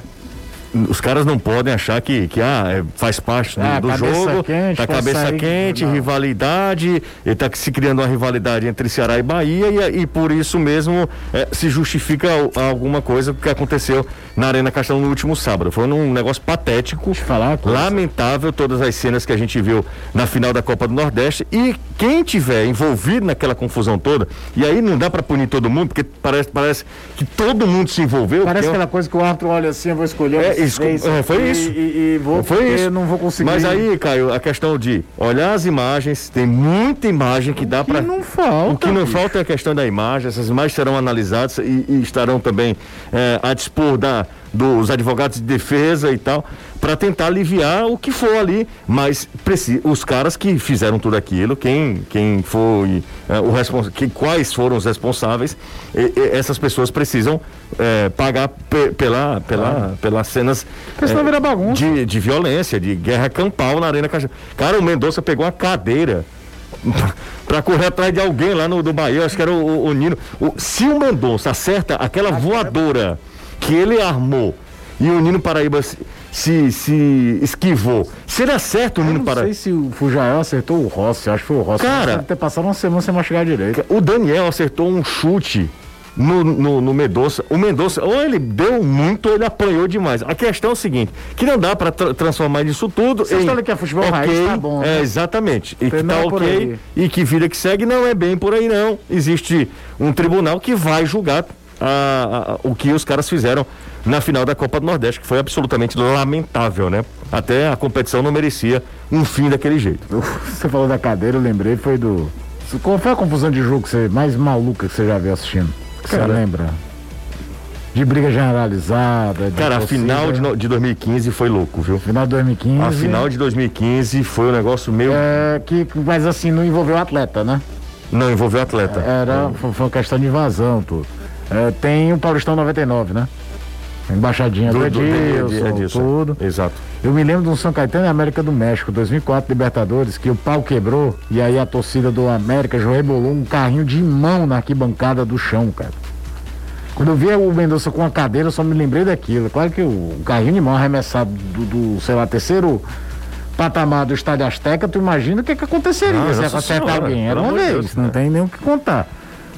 Speaker 2: Os caras não podem achar que, que ah, é, faz parte do, ah, do jogo, quente, tá cabeça quente, não. rivalidade, e tá se criando uma rivalidade entre Ceará e Bahia e, e por isso mesmo é, se justifica alguma coisa que aconteceu na Arena Castelão no último sábado. Foi um negócio patético, falar, lamentável todas as cenas que a gente viu na final da Copa do Nordeste e quem tiver envolvido naquela confusão toda, e aí não dá para punir todo mundo, porque parece, parece que todo mundo se envolveu.
Speaker 3: Parece aquela coisa que o árbitro olha assim, eu vou escolher.
Speaker 2: É, isso, é, foi isso.
Speaker 3: E, e vou, foi isso. não vou conseguir.
Speaker 2: Mas aí, Caio, a questão de olhar as imagens, tem muita imagem que dá para.
Speaker 3: não falta.
Speaker 2: O que não bicho. falta é a questão da imagem. Essas imagens serão analisadas e, e estarão também é, a dispor da dos advogados de defesa e tal, para tentar aliviar o que for ali. Mas os caras que fizeram tudo aquilo, quem, quem foi é, o responsável, quais foram os responsáveis, e, e, essas pessoas precisam é, pagar pe, pela, pela, ah. pelas cenas
Speaker 3: é,
Speaker 2: de, de violência, de guerra campal na Arena Caixa. Cara, o Mendonça pegou a cadeira para correr atrás de alguém lá no do Bahia, acho que era o, o, o Nino. O, se o Mendonça acerta aquela voadora que ele armou e o Nino Paraíba se, se, se esquivou. Seria certo o Nino
Speaker 3: Não
Speaker 2: Paraíba?
Speaker 3: sei se o Fujael acertou o Rossi, acho que foi o Rossi.
Speaker 2: Cara-
Speaker 3: Deve ter passado uma semana sem machucar direito.
Speaker 2: O Daniel acertou um chute no, no, no Mendonça. O Mendonça, ou ele deu muito ou ele apanhou demais. A questão é o seguinte: que não dá para transformar isso tudo
Speaker 3: Essa história que é futebol raiz tá bom,
Speaker 2: É,
Speaker 3: né?
Speaker 2: exatamente. E que
Speaker 3: Não
Speaker 2: tá
Speaker 3: é
Speaker 2: ok.
Speaker 3: aí.
Speaker 2: E que vida que segue não é bem por aí, não. Existe um tribunal que vai julgar a- a- o que os caras fizeram na final da Copa do Nordeste, que foi absolutamente lamentável, né? Até a competição não merecia um fim daquele jeito.
Speaker 3: Você falou da cadeira, eu lembrei, foi do. Qual foi a confusão de jogo que você, mais maluca que você já viu assistindo? Que Você lembra? De briga generalizada. de
Speaker 2: Cara, a final de, no- de 2015 foi louco, viu?
Speaker 3: Final de 2015.
Speaker 2: A final de 2015 foi um negócio meio.
Speaker 3: É, que, mas assim, não envolveu atleta, né?
Speaker 2: Não envolveu atleta.
Speaker 3: Era, foi uma questão de invasão, tudo. É, tem o Paulistão 99, né? Embaixadinha do,
Speaker 2: Do-
Speaker 3: Edilson,
Speaker 2: Edilson,
Speaker 3: tudo.
Speaker 2: Exato.
Speaker 3: Eu me lembro de um São Caetano e América do México, 2004 Libertadores, que o pau quebrou e aí a torcida do América já rebolou um carrinho de mão na arquibancada do chão, cara. Quando eu vi o Mendonça com a cadeira, eu só me lembrei daquilo. Claro que o carrinho de mão arremessado do, do, sei lá, terceiro patamar do Estádio Azteca, tu imagina o que, que aconteceria
Speaker 2: Ah,
Speaker 3: se acertar alguém. Era uma vez,
Speaker 2: Deus,
Speaker 3: não
Speaker 2: né?
Speaker 3: tem nem o que contar.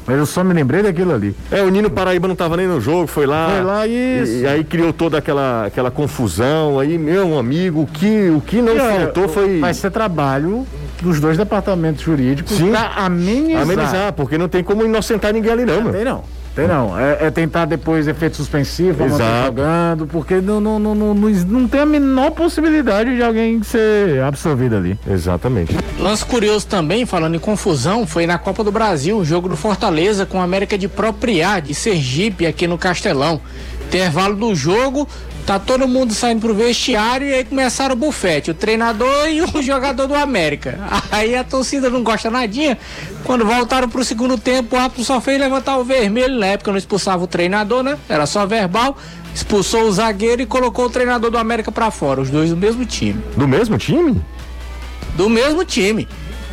Speaker 3: Mas eu só me lembrei daquilo ali.
Speaker 2: É, o Nino Paraíba não estava nem no jogo, foi lá.
Speaker 3: Foi lá,
Speaker 2: e, e aí criou toda aquela, aquela confusão. Aí, meu amigo, o que, o que não
Speaker 3: E,
Speaker 2: faltou foi
Speaker 3: Vai ser trabalho dos dois departamentos jurídicos
Speaker 2: Sim.
Speaker 3: pra amenizar.
Speaker 2: amenizar, porque não tem como inocentar ninguém ali, não, meu.
Speaker 3: Tem não. Tem não. É, é tentar depois efeito suspensivo
Speaker 2: Exato.
Speaker 3: jogando, porque não, não, não, não, não, não tem a menor possibilidade de alguém ser absolvido ali.
Speaker 2: Exatamente.
Speaker 5: Lance curioso também, falando em confusão, foi na Copa do Brasil, o jogo do Fortaleza com a América de Propriar, de Sergipe, aqui no Castelão. Intervalo do jogo, tá todo mundo saindo pro vestiário e aí começaram o bufete, o treinador e o jogador do América. Aí a torcida não gosta nadinha. Quando voltaram pro segundo tempo, o árbitro só fez levantar o vermelho, na época não expulsava o treinador, né? Era só verbal. Expulsou o zagueiro e colocou o treinador do América pra fora, os dois do mesmo time
Speaker 2: Do mesmo time?
Speaker 5: do mesmo time.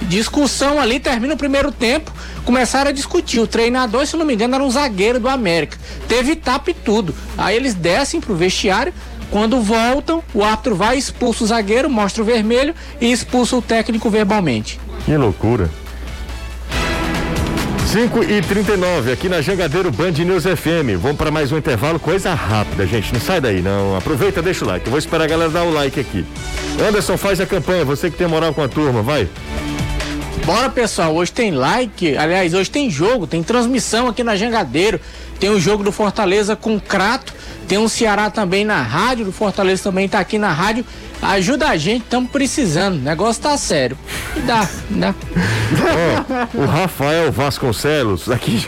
Speaker 5: Discussão ali, termina o primeiro tempo, começaram a discutir. O treinador, se não me engano, era um zagueiro do América. Teve tapa e tudo. Aí eles descem pro vestiário. Quando voltam, o árbitro vai, expulsa o zagueiro, mostra o vermelho e expulsa o técnico verbalmente.
Speaker 2: Que loucura. 5 e 39 aqui na Jangadeiro Band News FM. Vamos para mais um intervalo, coisa rápida, gente. Não sai daí, não. Aproveita, deixa o like. Eu vou esperar a galera dar o like aqui. Anderson, faz a campanha. Você que tem moral com a turma, vai.
Speaker 5: Bora pessoal, hoje tem like, aliás, hoje tem jogo, tem transmissão aqui na Jangadeiro, tem o jogo do Fortaleza com Crato, tem o Ceará também na rádio, do Fortaleza também tá aqui na rádio. Ajuda a gente, estamos precisando, o negócio tá sério. E dá, dá.
Speaker 2: Ó, o Rafael Vasconcelos, aqui,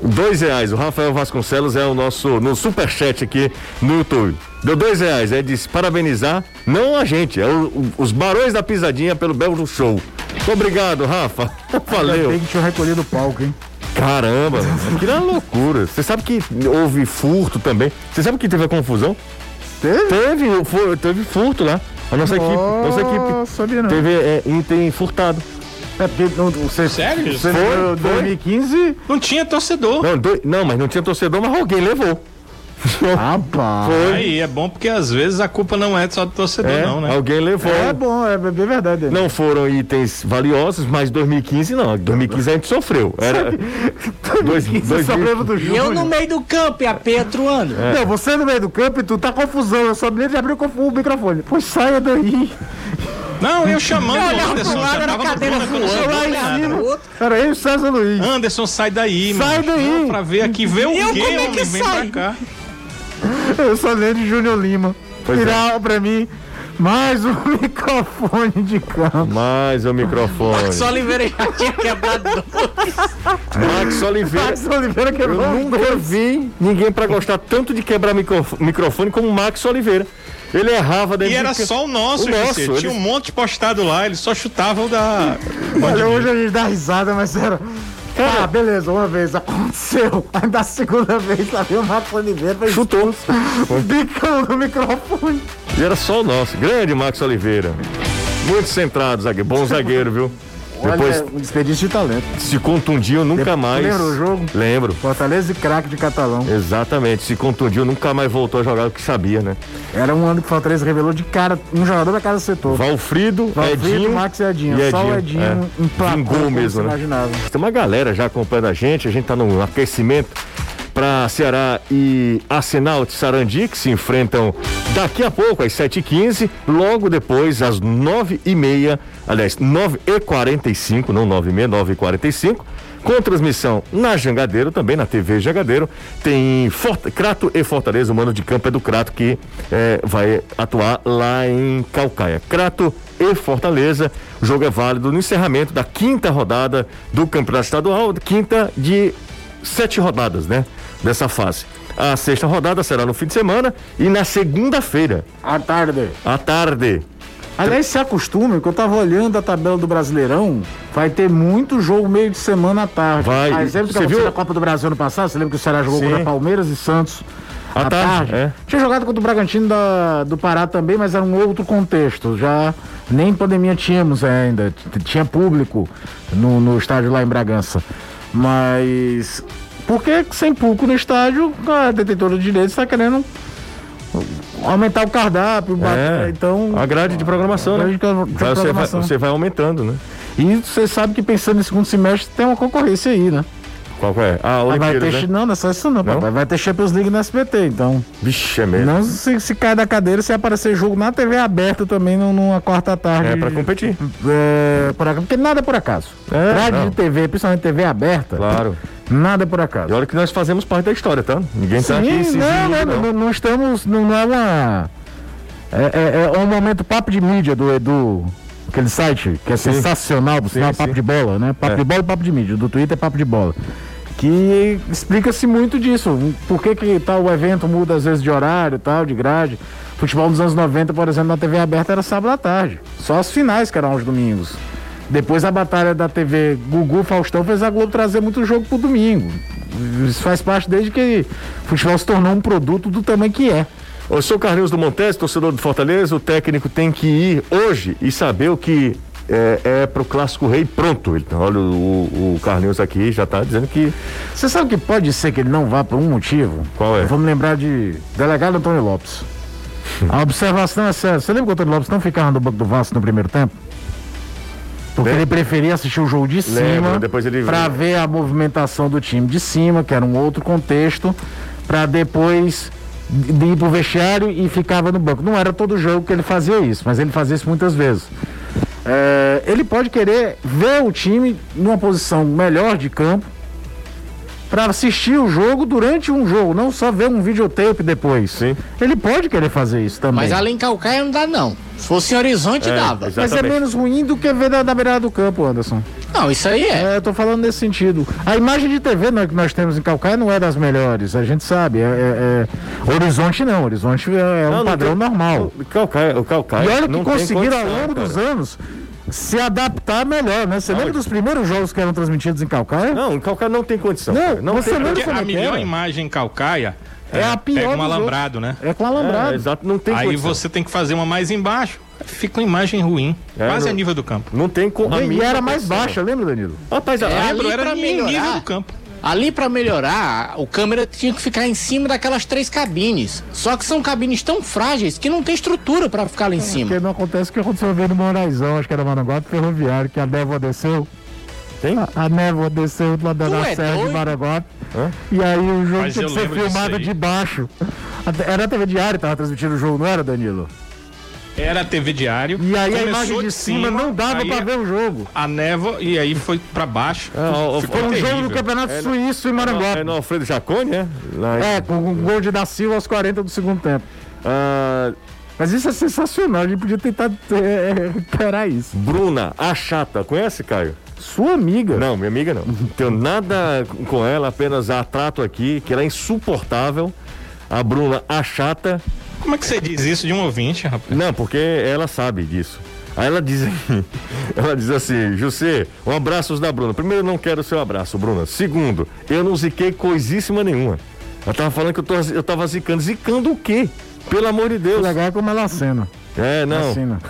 Speaker 2: dois reais. O Rafael Vasconcelos é o nosso, no superchat aqui no YouTube. Deu dois reais, é de parabenizar, não a gente, é o- os barões da pisadinha pelo belo show. Muito obrigado, Rafa. Valeu.
Speaker 3: Tem que tinha recolhido o palco, hein?
Speaker 2: Caramba, é uma loucura. Você sabe que houve furto também? Você sabe que teve a confusão?
Speaker 3: Teve?
Speaker 2: Teve, fu- teve furto lá. A nossa equipe, nossa equipe
Speaker 3: sabia não.
Speaker 2: teve é, item furtado.
Speaker 3: É porque não, você,
Speaker 4: Sério?
Speaker 3: Você
Speaker 2: Foi,
Speaker 3: foi,
Speaker 2: foi.
Speaker 3: 2015.
Speaker 4: Não tinha torcedor.
Speaker 2: Não, doi- não, mas não tinha torcedor, mas alguém levou.
Speaker 3: Rapaz.
Speaker 4: Aí é bom porque às vezes a culpa não é só do torcedor,
Speaker 2: É,
Speaker 4: não, né?
Speaker 2: alguém levou.
Speaker 3: É bom, é bem verdade.
Speaker 2: Não foram itens valiosos, mas 2015 não. 2015 a gente sofreu. Era. Dois,
Speaker 3: Você só lembra do
Speaker 5: E eu no meio do campo e a P atuando.
Speaker 3: Não, você no meio do campo e tu tá confusão. Eu só me abrir o microfone. Pois saia daí.
Speaker 4: Não, eu chamando
Speaker 5: Eu
Speaker 4: o Anderson,
Speaker 5: lado, era cadeira
Speaker 4: que
Speaker 5: voando.
Speaker 3: Era eu e o César Luiz.
Speaker 4: Anderson, sai daí,
Speaker 3: Sai
Speaker 4: mano.
Speaker 3: daí.
Speaker 4: Não, Pra ver aqui, ver o
Speaker 5: Eu,
Speaker 4: quê,
Speaker 5: como é que
Speaker 4: homem? Vem
Speaker 5: sai?
Speaker 4: pra cá.
Speaker 3: Eu lembro de Júnior Lima.
Speaker 2: Pois é.
Speaker 3: Virar pra mim mais um microfone de campo.
Speaker 2: Mais o microfone.
Speaker 5: Só Oliveira já tinha quebrado dois.
Speaker 2: Max Oliveira.
Speaker 3: Max Oliveira
Speaker 2: Eu
Speaker 3: quebrou.
Speaker 2: nunca vi ninguém pra gostar tanto de quebrar microf- microfone como o Max Oliveira. Ele errava dentro
Speaker 4: E era
Speaker 2: de...
Speaker 4: só o nosso,
Speaker 2: O nosso,
Speaker 4: GC. Tinha um monte postado lá, ele só chutava o da.
Speaker 3: Olha, hoje a gente dá risada, mas era. Ah, beleza, uma vez aconteceu. Aí da segunda vez lá veio o Max Oliveira
Speaker 2: Chutou.
Speaker 3: bicão no microfone.
Speaker 2: E era só o nosso. Grande Max Oliveira. Muito centrado, zagueiro. Bom zagueiro, viu? Depois
Speaker 3: Olha, um desperdício de talento.
Speaker 2: se contundiu, nunca
Speaker 3: Depois-
Speaker 2: mais.
Speaker 3: Lembra o jogo?
Speaker 2: Lembro.
Speaker 3: Fortaleza e craque de Catalão.
Speaker 2: Exatamente, se contundiu, nunca mais voltou a jogar o que sabia, né?
Speaker 3: Era um ano que o Fortaleza revelou de cara um jogador da casa setor.
Speaker 2: Valfrido,
Speaker 3: Valfrido,
Speaker 2: Edinho,
Speaker 3: Max e Edinho.
Speaker 2: e
Speaker 3: Só o
Speaker 2: Edinho,
Speaker 3: Edinho
Speaker 2: é.
Speaker 3: emplacou
Speaker 2: Vingou mesmo, né?
Speaker 3: imaginava.
Speaker 2: Tem uma galera já acompanhando a gente, a gente tá no aquecimento para Ceará e Arsenal de Sarandi, que se enfrentam daqui a pouco, às 7h15, logo depois, às 9h30, aliás, 9h45, não 9h30, 9h45, com transmissão na Jangadeiro, também na TV Jangadeiro, tem Forta- Crato e Fortaleza, o mano de campo é do Crato que eh, vai atuar lá em Calcaia. Crato e Fortaleza, o jogo é válido no encerramento da quinta rodada do Campeonato Estadual, quinta de sete rodadas, né? Dessa fase. A sexta rodada será no fim de semana e na segunda-feira,
Speaker 3: À tarde.
Speaker 2: à tarde.
Speaker 3: Aliás, se acostume, que eu tava olhando a tabela do Brasileirão, vai ter muito jogo meio de semana à tarde.
Speaker 2: Vai.
Speaker 3: A exemplo do que
Speaker 2: Você viu?
Speaker 3: Copa do Brasil ano passado, você lembra que o Ceará jogou
Speaker 2: Sim.
Speaker 3: contra Palmeiras e Santos
Speaker 2: À
Speaker 3: à,
Speaker 2: tarde,
Speaker 3: tarde?
Speaker 2: é.
Speaker 3: Tinha jogado contra o Bragantino da- do Pará também, mas era um outro contexto. Já nem pandemia tínhamos ainda. Tinha público no, no estádio lá em Bragança. Mas por que sem público no estádio, a detentora de direitos está querendo aumentar o cardápio,
Speaker 2: É,
Speaker 3: então
Speaker 2: a grade de programação, né?
Speaker 3: de
Speaker 2: Vai- você, vai,
Speaker 3: programação.
Speaker 2: você vai aumentando, né?
Speaker 3: E você sabe que pensando no segundo semestre tem uma concorrência aí, né?
Speaker 2: Qual é? Ah,
Speaker 3: Aí vai ter,
Speaker 2: né?
Speaker 3: Não, não é só isso não,
Speaker 2: Não?
Speaker 3: papai. Vai ter Champions League no SBT, então.
Speaker 2: Vixe, é mesmo.
Speaker 3: Não se, se cai da cadeira, se aparecer jogo na TV aberta também num- numa quarta tarde.
Speaker 2: É pra competir.
Speaker 3: É, por acaso, porque nada é por acaso.
Speaker 2: É,
Speaker 3: Grade de TV, principalmente TV aberta,
Speaker 2: Claro.
Speaker 3: Nada é por
Speaker 2: E
Speaker 3: acaso.
Speaker 2: olha que nós fazemos parte da história, tá? Ninguém tá aqui se
Speaker 3: não, não,
Speaker 2: não.
Speaker 3: não, não estamos. Não, é uma. É, é- é um momento papo de mídia do Edu. Aquele site que é
Speaker 2: Sim.
Speaker 3: sensacional, por sinal,
Speaker 2: sim.
Speaker 3: papo de bola, né? Papo
Speaker 2: É.
Speaker 3: de bola e papo de mídia. Do Twitter é papo de bola. Que explica-se muito disso. Por que, que tal evento muda às vezes de horário tal, de grade. Futebol nos anos 90, por exemplo, na TV aberta era sábado à tarde. Só as finais que eram aos domingos. Depois a batalha da TV Gugu Faustão fez a Globo trazer muito jogo pro domingo. Isso faz parte desde que o futebol se tornou um produto do tamanho que é.
Speaker 2: Eu sou o Carlinhos do Montes, torcedor do Fortaleza. O técnico tem que ir hoje e saber o que é, é pro Clássico Rei pronto. Então, olha, o, o Carlinhos aqui já tá dizendo que.
Speaker 3: Você sabe que pode ser que ele não vá por um motivo?
Speaker 2: Qual é?
Speaker 3: Vamos lembrar de delegado Antônio Lopes. A observação é séria. Você lembra que o Antônio Lopes não ficava no banco do Vasco no primeiro tempo? Porque
Speaker 2: Lembro.
Speaker 3: ele preferia assistir o jogo de cima para ver a movimentação do time de cima, que era um outro contexto, para depois de de ir pro vestiário e ficava no banco. Não era todo jogo que ele fazia isso, mas ele fazia isso muitas vezes. É, ele pode querer ver o time numa posição melhor de campo para assistir o jogo durante um jogo, não só ver um videotape depois.
Speaker 2: Sim.
Speaker 3: Ele pode querer fazer isso também.
Speaker 5: Mas ali em Calcaia não dá, não. Se fosse em Horizonte,
Speaker 2: É,
Speaker 5: dava.
Speaker 2: exato.
Speaker 3: Mas é
Speaker 2: Exatamente.
Speaker 3: menos ruim do que ver da, da beirada do campo, Anderson.
Speaker 5: Não, isso aí é.
Speaker 3: É, eu tô falando nesse sentido. A imagem de TV né, que nós temos em Calcaia não é das melhores, a gente sabe. É, é- é- Horizonte não, Horizonte é, é um
Speaker 2: Não, não
Speaker 3: padrão
Speaker 2: tem-
Speaker 3: normal.
Speaker 2: O Calcaia, o Calcaia
Speaker 3: E olha que
Speaker 2: não
Speaker 3: conseguiram ao longo
Speaker 2: cara.
Speaker 3: dos anos se adaptar melhor, né? Você lembra dos primeiros jogos que eram transmitidos em Calcaia?
Speaker 2: Não, o Calcaia não tem condição.
Speaker 3: Não,
Speaker 2: cara. não
Speaker 3: você
Speaker 2: tem
Speaker 3: lembra
Speaker 4: Porque
Speaker 3: como
Speaker 4: a
Speaker 3: é que
Speaker 4: melhor
Speaker 3: era?
Speaker 4: imagem em Calcaia
Speaker 3: É a pior
Speaker 4: pega um alambrado, né?
Speaker 3: É com
Speaker 2: É,
Speaker 3: alambrado.
Speaker 2: exato, não tem
Speaker 4: Aí
Speaker 2: condição.
Speaker 4: você tem que fazer uma mais embaixo. Fica uma imagem ruim.
Speaker 2: É,
Speaker 4: quase
Speaker 2: não-
Speaker 4: a nível do campo.
Speaker 2: Não tem com a
Speaker 3: e era mais baixa, lembra, Danilo?
Speaker 2: Rapaz, a-
Speaker 5: É
Speaker 2: a-
Speaker 4: era
Speaker 5: pra
Speaker 4: nível do campo.
Speaker 5: Ali pra melhorar, o câmera tinha que ficar em cima daquelas três cabines. Só que são cabines tão frágeis que não tem estrutura pra ficar lá em cima.
Speaker 3: Porque não acontece o que aconteceu vendo no Moraizão, acho que era Maranguape Ferroviário, que a névoa desceu.
Speaker 2: Tem?
Speaker 3: A, a névoa desceu lá da da
Speaker 5: é
Speaker 3: Serra de.
Speaker 2: Hã?
Speaker 3: E aí o jogo
Speaker 4: Mas
Speaker 3: tinha que ser filmado de baixo. Era a TV Diário que tava transmitindo o jogo, não era, Danilo?
Speaker 4: Era TV diário.
Speaker 3: E aí a imagem de cima, não dava pra ver o jogo.
Speaker 4: A névoa e aí foi pra baixo.
Speaker 2: É,
Speaker 3: Foi um jogo do Campeonato
Speaker 2: É,
Speaker 3: Suíço em
Speaker 2: é no-
Speaker 3: Maranguape.
Speaker 2: É no Alfredo Jacone, é? Lá em-
Speaker 3: É, com um gol de da Silva aos 40 do segundo tempo.
Speaker 2: Ah,
Speaker 3: Mas isso é sensacional, a gente podia tentar é, recuperar isso.
Speaker 2: Bruna, a chata, conhece, Caio?
Speaker 3: Sua amiga.
Speaker 2: Não, minha amiga não. Tenho nada com ela, apenas a trato aqui, que ela é insuportável. A Bruna, a chata.
Speaker 4: Como é que você diz isso de um ouvinte, rapaz?
Speaker 2: Não, porque ela sabe disso. Aí ela diz assim, ela diz assim, José, um abraço da Bruna. Primeiro, eu não quero o seu abraço, Bruna. Segundo, eu não ziquei coisíssima nenhuma. Ela tava falando que eu, tô, eu tava zicando. Zicando o quê? Pelo amor de
Speaker 3: O
Speaker 2: Deus.
Speaker 3: legal é como ela acena.
Speaker 2: É, não.
Speaker 3: Acena.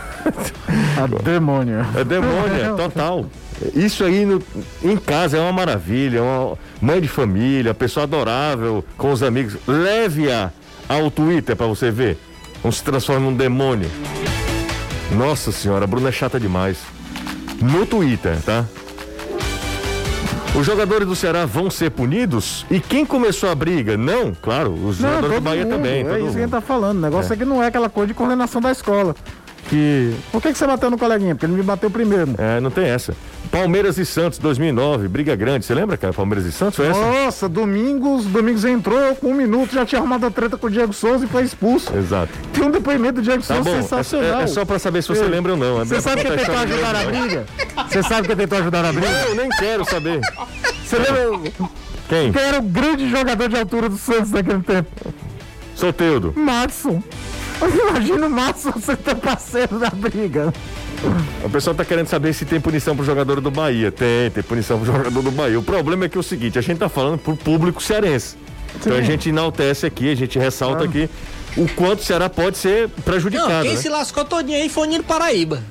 Speaker 3: A demônia.
Speaker 2: É demônia, total. Isso aí no, em casa é uma maravilha, uma mãe de família, pessoa adorável com os amigos. Leve-a ao Twitter para você ver. Não se transforma num demônio. Nossa senhora, a Bruna é chata demais. No Twitter, tá? Os jogadores do Ceará vão ser punidos? E quem começou a briga? Não, claro, os
Speaker 3: Não,
Speaker 2: jogadores do Bahia
Speaker 3: mundo,
Speaker 2: também.
Speaker 3: É isso que a gente
Speaker 2: mundo.
Speaker 3: tá falando. O negócio é. que não é aquela coisa de coordenação da escola. Que. Por que, que você bateu no coleguinha? Porque ele me bateu primeiro.
Speaker 2: É, não tem essa. Palmeiras e Santos, 2009, briga grande. Você lembra, cara? Palmeiras e Santos? Foi?
Speaker 3: Nossa, Domingos, Domingos entrou com um minuto, já tinha arrumado a treta com o Diego Souza e foi expulso.
Speaker 2: Exato.
Speaker 3: Tem um depoimento do Diego
Speaker 2: Tá
Speaker 3: Souza
Speaker 2: bom,
Speaker 3: sensacional.
Speaker 2: é, é só pra saber se você
Speaker 3: Ei,
Speaker 2: lembra ou não. É
Speaker 3: Você
Speaker 2: pra
Speaker 3: sabe quem
Speaker 2: contar
Speaker 3: tentou ajudar na briga? Você sabe quem tentou ajudar na briga?
Speaker 2: Não, eu nem quero saber.
Speaker 3: Você lembra
Speaker 2: Quem?
Speaker 3: quem era o grande jogador de altura do Santos naquele tempo?
Speaker 2: Soteudo.
Speaker 3: Matson. Imagina o Matson ser teu parceiro da briga.
Speaker 2: O pessoal tá querendo saber se tem punição pro jogador do Bahia. Tem, tem punição pro jogador do Bahia. O problema é que é o seguinte, a gente tá falando pro público cearense. Então a gente enaltece aqui, a gente ressalta aqui o quanto o Ceará pode ser prejudicado.
Speaker 5: Não, quem
Speaker 2: né?
Speaker 5: se lascou todinho aí foi o Nino Paraíba.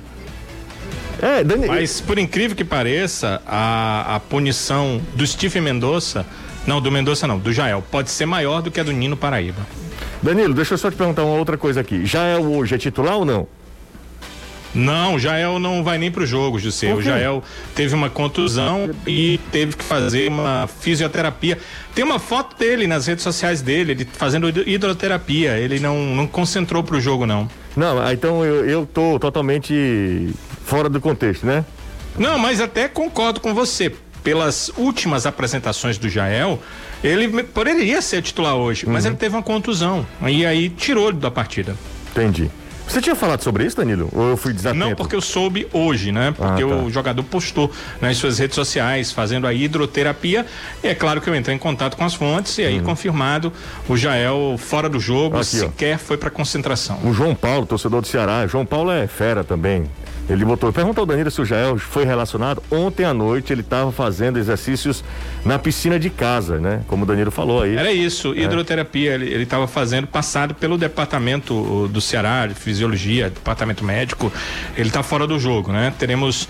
Speaker 2: É, Dani...
Speaker 4: Mas, por incrível que pareça, a, a punição do Steve Mendonça, não, do Mendonça não, do Jael, pode ser maior do que a do Nino Paraíba.
Speaker 2: Danilo, deixa eu só te perguntar uma outra coisa aqui. Já é o hoje é titular ou não?
Speaker 4: Não, o Jael não vai nem pro jogo, José. O? Jael teve uma contusão e teve que fazer uma fisioterapia. Tem uma foto dele nas redes sociais dele, ele fazendo hid- hidroterapia. Ele não, não concentrou pro jogo, não.
Speaker 2: Não, ah, então eu, eu tô totalmente fora do contexto, né?
Speaker 4: Não, mas até concordo com você. Pelas últimas apresentações do Jael, ele poderia ser titular hoje, mas
Speaker 2: Uhum.
Speaker 4: ele teve uma contusão. E aí tirou ele da partida.
Speaker 2: Entendi. Você tinha falado sobre isso, Danilo? Ou eu fui desatento?
Speaker 4: Não, porque eu soube hoje, né? Porque
Speaker 2: Ah, tá.
Speaker 4: o jogador postou nas suas redes sociais fazendo a hidroterapia. E é claro que eu entrei em contato com as fontes e aí confirmado o Jael fora do jogo,
Speaker 2: Uhum. Aqui, ó.
Speaker 4: sequer foi para concentração.
Speaker 2: O João Paulo, torcedor do Ceará. João Paulo é fera também. Ele botou. Pergunta ao Danilo se o Jael foi relacionado. Ontem à noite ele estava fazendo exercícios na piscina de casa, né? Como o Danilo falou aí.
Speaker 4: Era isso,
Speaker 2: É.
Speaker 4: hidroterapia. Ele estava fazendo, passado pelo departamento uh, do Ceará, de fisiologia, departamento médico. Ele está fora do jogo, né? Teremos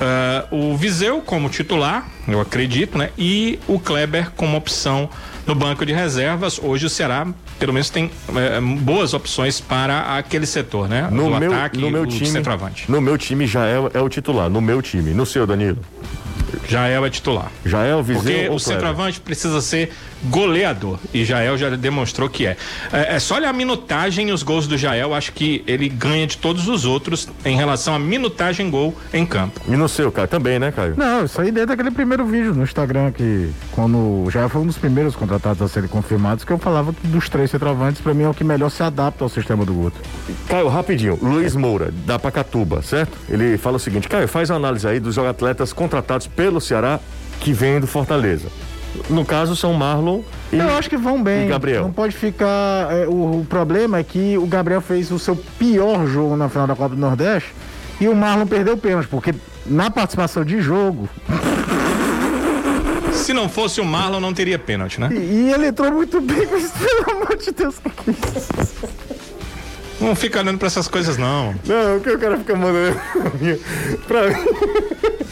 Speaker 4: ah, o Viseu como titular, eu acredito, né? E o Kleber como opção no banco de reservas. Hoje o Ceará, pelo menos, tem eh, boas opções para aquele setor, né?
Speaker 2: No
Speaker 4: do
Speaker 2: meu,
Speaker 4: ataque
Speaker 2: no meu time,
Speaker 4: centroavante.
Speaker 2: no meu time Jael é o titular. No meu time, no seu Danilo.
Speaker 4: Jael é titular.
Speaker 2: Jael, Viseu
Speaker 4: Porque
Speaker 2: ou
Speaker 4: o
Speaker 2: Kleber?
Speaker 4: centroavante precisa ser goleador. E Jael já demonstrou que é. é. é só olhar a minutagem e os gols do Jael, acho que ele ganha de todos os outros em relação à minutagem gol em campo.
Speaker 2: E no seu, cara, também, né, Caio?
Speaker 3: Não, isso aí desde aquele primeiro vídeo no Instagram que quando já foi um dos primeiros contratados a serem confirmados que eu falava que dos três centroavantes para mim é o que melhor se adapta ao sistema do Guto.
Speaker 2: Caio, rapidinho. Luiz Moura, da Pacatuba, certo? Ele fala o seguinte: Caio, faz uma análise aí dos atletas contratados pelo Ceará que vêm do Fortaleza. No caso, são Marlon e.
Speaker 3: Eu acho que vão bem.
Speaker 2: Gabriel?
Speaker 3: Não pode ficar. é, o, o problema é que o Gabriel fez o seu pior jogo na final da Copa do Nordeste e o Marlon perdeu o pênalti, porque na participação de jogo.
Speaker 4: Se não fosse o Marlon, não teria pênalti, né?
Speaker 3: E, e ele entrou muito bem, mas pelo amor de Deus, é isso?
Speaker 4: Não fica olhando pra essas coisas, não.
Speaker 2: Não, o que o cara fica mandando pra mim.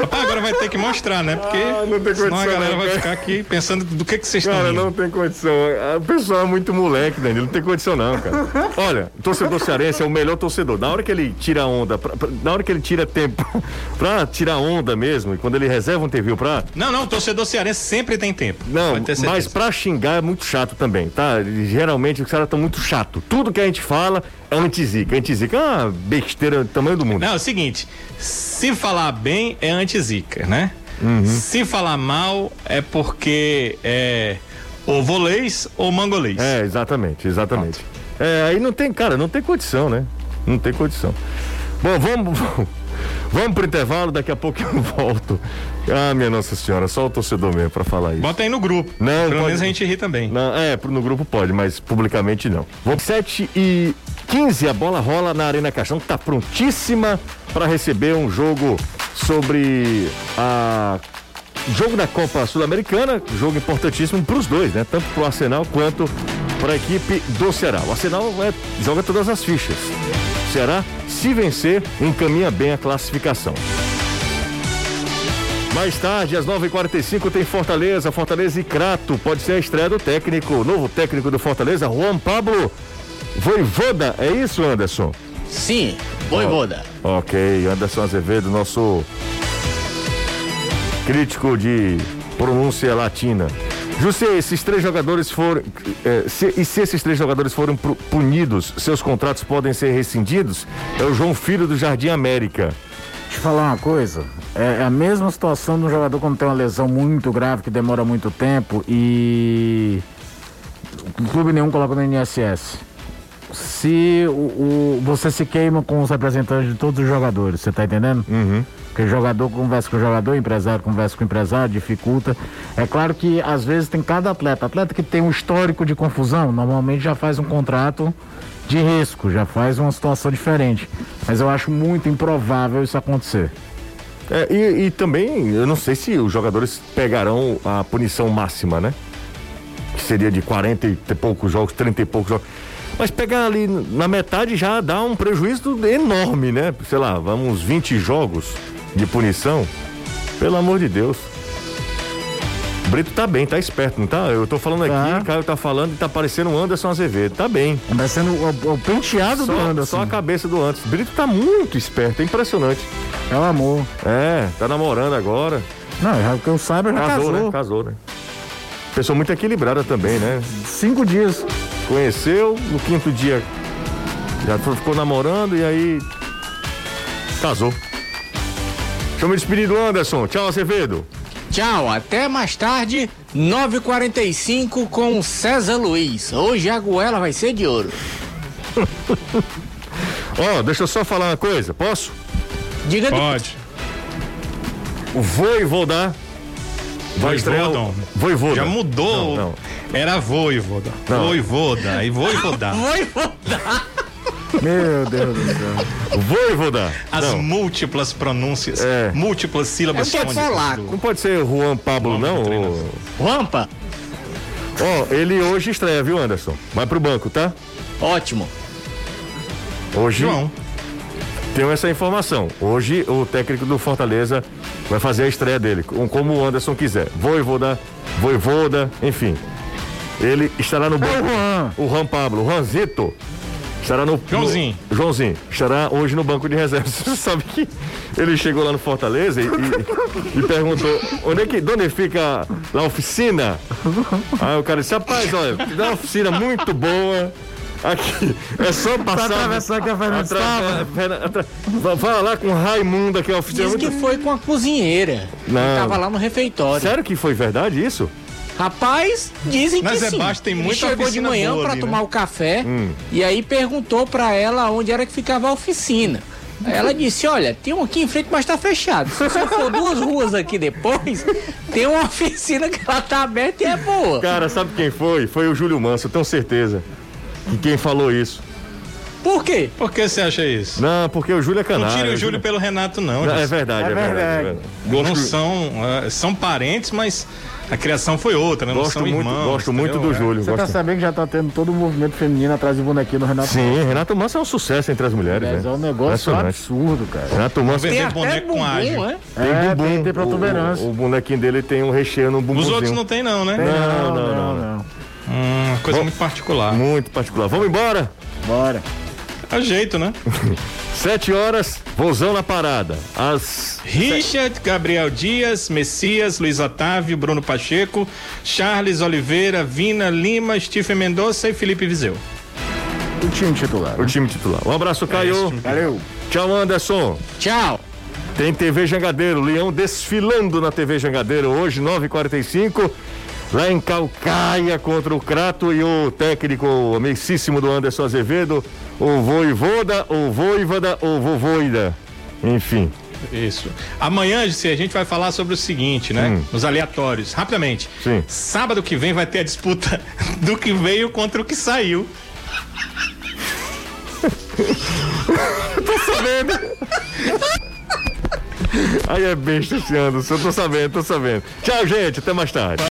Speaker 4: Rapaz, agora vai ter que mostrar, né? Porque
Speaker 2: Ah, não tem
Speaker 4: senão a galera vai
Speaker 2: cara.
Speaker 4: ficar aqui pensando do que, que vocês estão
Speaker 2: Cara, não tem condição. O pessoal é muito moleque, Danilo. Não tem condição, não, cara. Olha, o torcedor cearense é o melhor torcedor. Na hora que ele tira onda, pra- pra- na hora que ele tira tempo pra tirar onda mesmo, e quando ele reserva um TV pra.
Speaker 4: Não, não, o torcedor cearense sempre tem tempo.
Speaker 2: Não, mas pra xingar é muito chato também, tá? Geralmente os caras estão muito chato. Tudo que a gente fala é antizica. Antizica é uma besteira do tamanho do mundo.
Speaker 4: Não, é o seguinte, se falar bem é anti-zica, né?
Speaker 2: Uhum.
Speaker 4: Se falar mal é porque é ou volês ou mangolês.
Speaker 2: É, exatamente, exatamente. É, aí não tem, cara, não tem condição, né? Não tem condição. Bom, vamos, vamos pro intervalo, daqui a pouco eu volto. Ah, minha Nossa Senhora, só o torcedor mesmo pra falar isso.
Speaker 4: Bota aí no grupo.
Speaker 2: Não,
Speaker 4: Pelo
Speaker 2: pode-
Speaker 4: menos a gente ri também.
Speaker 2: Não, é, no grupo pode, mas publicamente não. Vamos 7 e 15, a bola rola na Arena Caixão, que tá prontíssima para receber um jogo sobre a jogo da Copa Sul-Americana, jogo importantíssimo para os dois, né? Tanto pro Arsenal quanto para a equipe do Ceará. O Arsenal é, joga todas as fichas. O Ceará, se vencer, encaminha bem a classificação. Mais tarde, às 9h45, tem Fortaleza, Fortaleza e Crato. Pode ser a estreia do técnico, novo técnico do Fortaleza, Juan Pablo Voivoda. É isso, Anderson?
Speaker 5: Sim, Voivoda.
Speaker 2: Oh, ok, Anderson Azevedo, nosso crítico de pronúncia latina. José, esses três jogadores foram. É, se, e se esses três jogadores foram punidos, seus contratos podem ser rescindidos? É o João Filho do Jardim América.
Speaker 3: Deixa eu falar uma coisa. É, é a mesma situação de um jogador quando tem uma lesão muito grave que demora muito tempo e o clube nenhum coloca no INSS. Se o, o, você se queima com os representantes de todos os jogadores, você tá entendendo?
Speaker 2: Uhum.
Speaker 3: Porque jogador conversa com o jogador, empresário conversa com empresário, dificulta. É claro que às vezes tem cada atleta. Atleta que tem um histórico de confusão, normalmente já faz um contrato de risco, já faz uma situação diferente. Mas eu acho muito improvável isso acontecer.
Speaker 2: É, e, e, também, eu não sei se os jogadores pegarão a punição máxima, né? Que seria de 40 e poucos jogos, 30 e poucos jogos. Mas pegar ali na metade já dá um prejuízo enorme, né? Sei lá, vamos 20 jogos de punição. Pelo amor de Deus. Brito tá bem, tá esperto, não tá? Eu tô falando tá. aqui, o Caio tá falando e tá parecendo o Anderson Azevedo. Tá bem.
Speaker 3: Tá parecendo o, o penteado
Speaker 2: só,
Speaker 3: do Anderson.
Speaker 2: Só a cabeça do Anderson. Brito tá muito esperto, é impressionante.
Speaker 3: É o amor.
Speaker 2: É, tá namorando agora.
Speaker 3: Não, já que eu saiba, já casou.
Speaker 2: Casou, né? Casou, né? Pessoa muito equilibrada também, né?
Speaker 3: Cinco dias.
Speaker 2: Conheceu, no quinto dia já ficou namorando e aí casou. Deixa eu me despedir do Anderson. Tchau, Azevedo.
Speaker 5: Tchau, até mais tarde, 9h45 com César Luiz. Hoje a goela vai ser de ouro.
Speaker 2: Ó, oh, deixa eu só falar uma coisa, posso?
Speaker 5: Diga
Speaker 4: Pode.
Speaker 2: O Voivoda
Speaker 4: vai estrear.
Speaker 2: Voivoda.
Speaker 4: Já mudou. Não, não. Era Voivoda. Não. Voivoda. Aí Voivoda.
Speaker 5: Voivoda.
Speaker 3: Meu Deus do céu.
Speaker 2: Voivoda.
Speaker 4: As não. múltiplas pronúncias,
Speaker 2: é.
Speaker 4: múltiplas sílabas.
Speaker 5: Não pode falar.
Speaker 2: Não pode ser Juan Pablo, não? Ou...
Speaker 5: Juanpa.
Speaker 2: Ó, oh, ele hoje estreia, viu, Anderson? Vai pro banco, tá?
Speaker 5: Ótimo.
Speaker 2: Hoje. João. Tenho essa informação. Hoje o técnico do Fortaleza vai fazer a estreia dele, como o Anderson quiser. Voivoda, Voivoda, enfim. Ele estará no banco. O Juan Pablo, o Juanzito Estará no.
Speaker 4: Joãozinho.
Speaker 2: No, Joãozinho. Estará hoje no banco de reservas. Você sabe que ele chegou lá no Fortaleza e, e, e perguntou onde é que. Onde fica a oficina? Aí o cara disse, rapaz, olha, dá uma oficina muito boa. Aqui, é só passar. Pra
Speaker 3: atravessar que a Fernanda estava.
Speaker 2: Fala lá com o Raimundo aqui, a oficina.
Speaker 5: Diz que foi com a cozinheira. Não. Que tava lá no refeitório.
Speaker 2: Sério que foi verdade isso?
Speaker 5: Rapaz, dizem
Speaker 4: Mas
Speaker 5: que
Speaker 4: é
Speaker 5: sim.
Speaker 4: Baixo, tem muita
Speaker 5: Ele chegou de manhã para tomar né? o café hum. e aí perguntou para ela onde era que ficava a oficina. Ela disse: Olha, tem um aqui em frente, mas tá fechado. Se você for duas ruas aqui depois, tem uma oficina que ela tá aberta e é boa.
Speaker 2: Cara, sabe quem foi? Foi o Júlio Manso, eu tenho certeza. Que quem falou isso.
Speaker 5: Por quê?
Speaker 4: Por que você acha isso?
Speaker 2: Não, porque o Júlio é canalha.
Speaker 4: Não tire o Júlio pelo Renato, não.
Speaker 2: não é, verdade, é, é verdade, é verdade.
Speaker 4: Não são, uh, são parentes, mas a criação foi outra, né? Não
Speaker 2: gosto
Speaker 4: são
Speaker 2: muito,
Speaker 4: irmãos.
Speaker 2: Gosto muito do Júlio.
Speaker 3: Você
Speaker 2: gosto...
Speaker 3: tá sabendo que já tá tendo todo o movimento feminino atrás do bonequinho do Renato
Speaker 2: Sim, Manso. Renato Manso é um sucesso entre as mulheres,
Speaker 3: É,
Speaker 2: né?
Speaker 3: é um negócio absurdo, cara.
Speaker 2: Renato Manso
Speaker 4: tem boneco com ágil.
Speaker 3: É? Tem é, bumbum. Tem, tem protuberância.
Speaker 2: O, o, bonequinho dele tem um recheio no bumbum.
Speaker 4: Os outros não tem não, né?
Speaker 2: Tem, não, não, não, não. não.
Speaker 4: Hum, coisa Bom, muito particular.
Speaker 2: Muito particular. Vamos embora?
Speaker 3: Bora.
Speaker 4: É jeito, né?
Speaker 2: Sete horas, vozão na parada. As.
Speaker 4: Richard, Gabriel Dias, Messias, Luiz Otávio, Bruno Pacheco, Charles Oliveira, Vina Lima, Stephen Mendonça e Felipe Vizeu.
Speaker 3: O time titular.
Speaker 2: O time titular. Um abraço, Caio.
Speaker 3: É Valeu.
Speaker 2: Tchau, Anderson.
Speaker 5: Tchau.
Speaker 2: Tem TV Jangadeiro, Leão desfilando na TV Jangadeiro hoje, 9h45 lá em Calcaia contra o Crato e o técnico amicíssimo do Anderson Azevedo, o Voivoda, o Voivada, o Vovoida. Enfim.
Speaker 4: Isso. Amanhã, a gente vai falar sobre o seguinte, né? Hum. Os aleatórios. Rapidamente.
Speaker 2: Sim.
Speaker 4: Sábado que vem vai ter a disputa do que veio contra o que saiu.
Speaker 2: tô sabendo. Aí é besta esse Anderson, eu tô sabendo, tô sabendo. Tchau, gente, até mais tarde.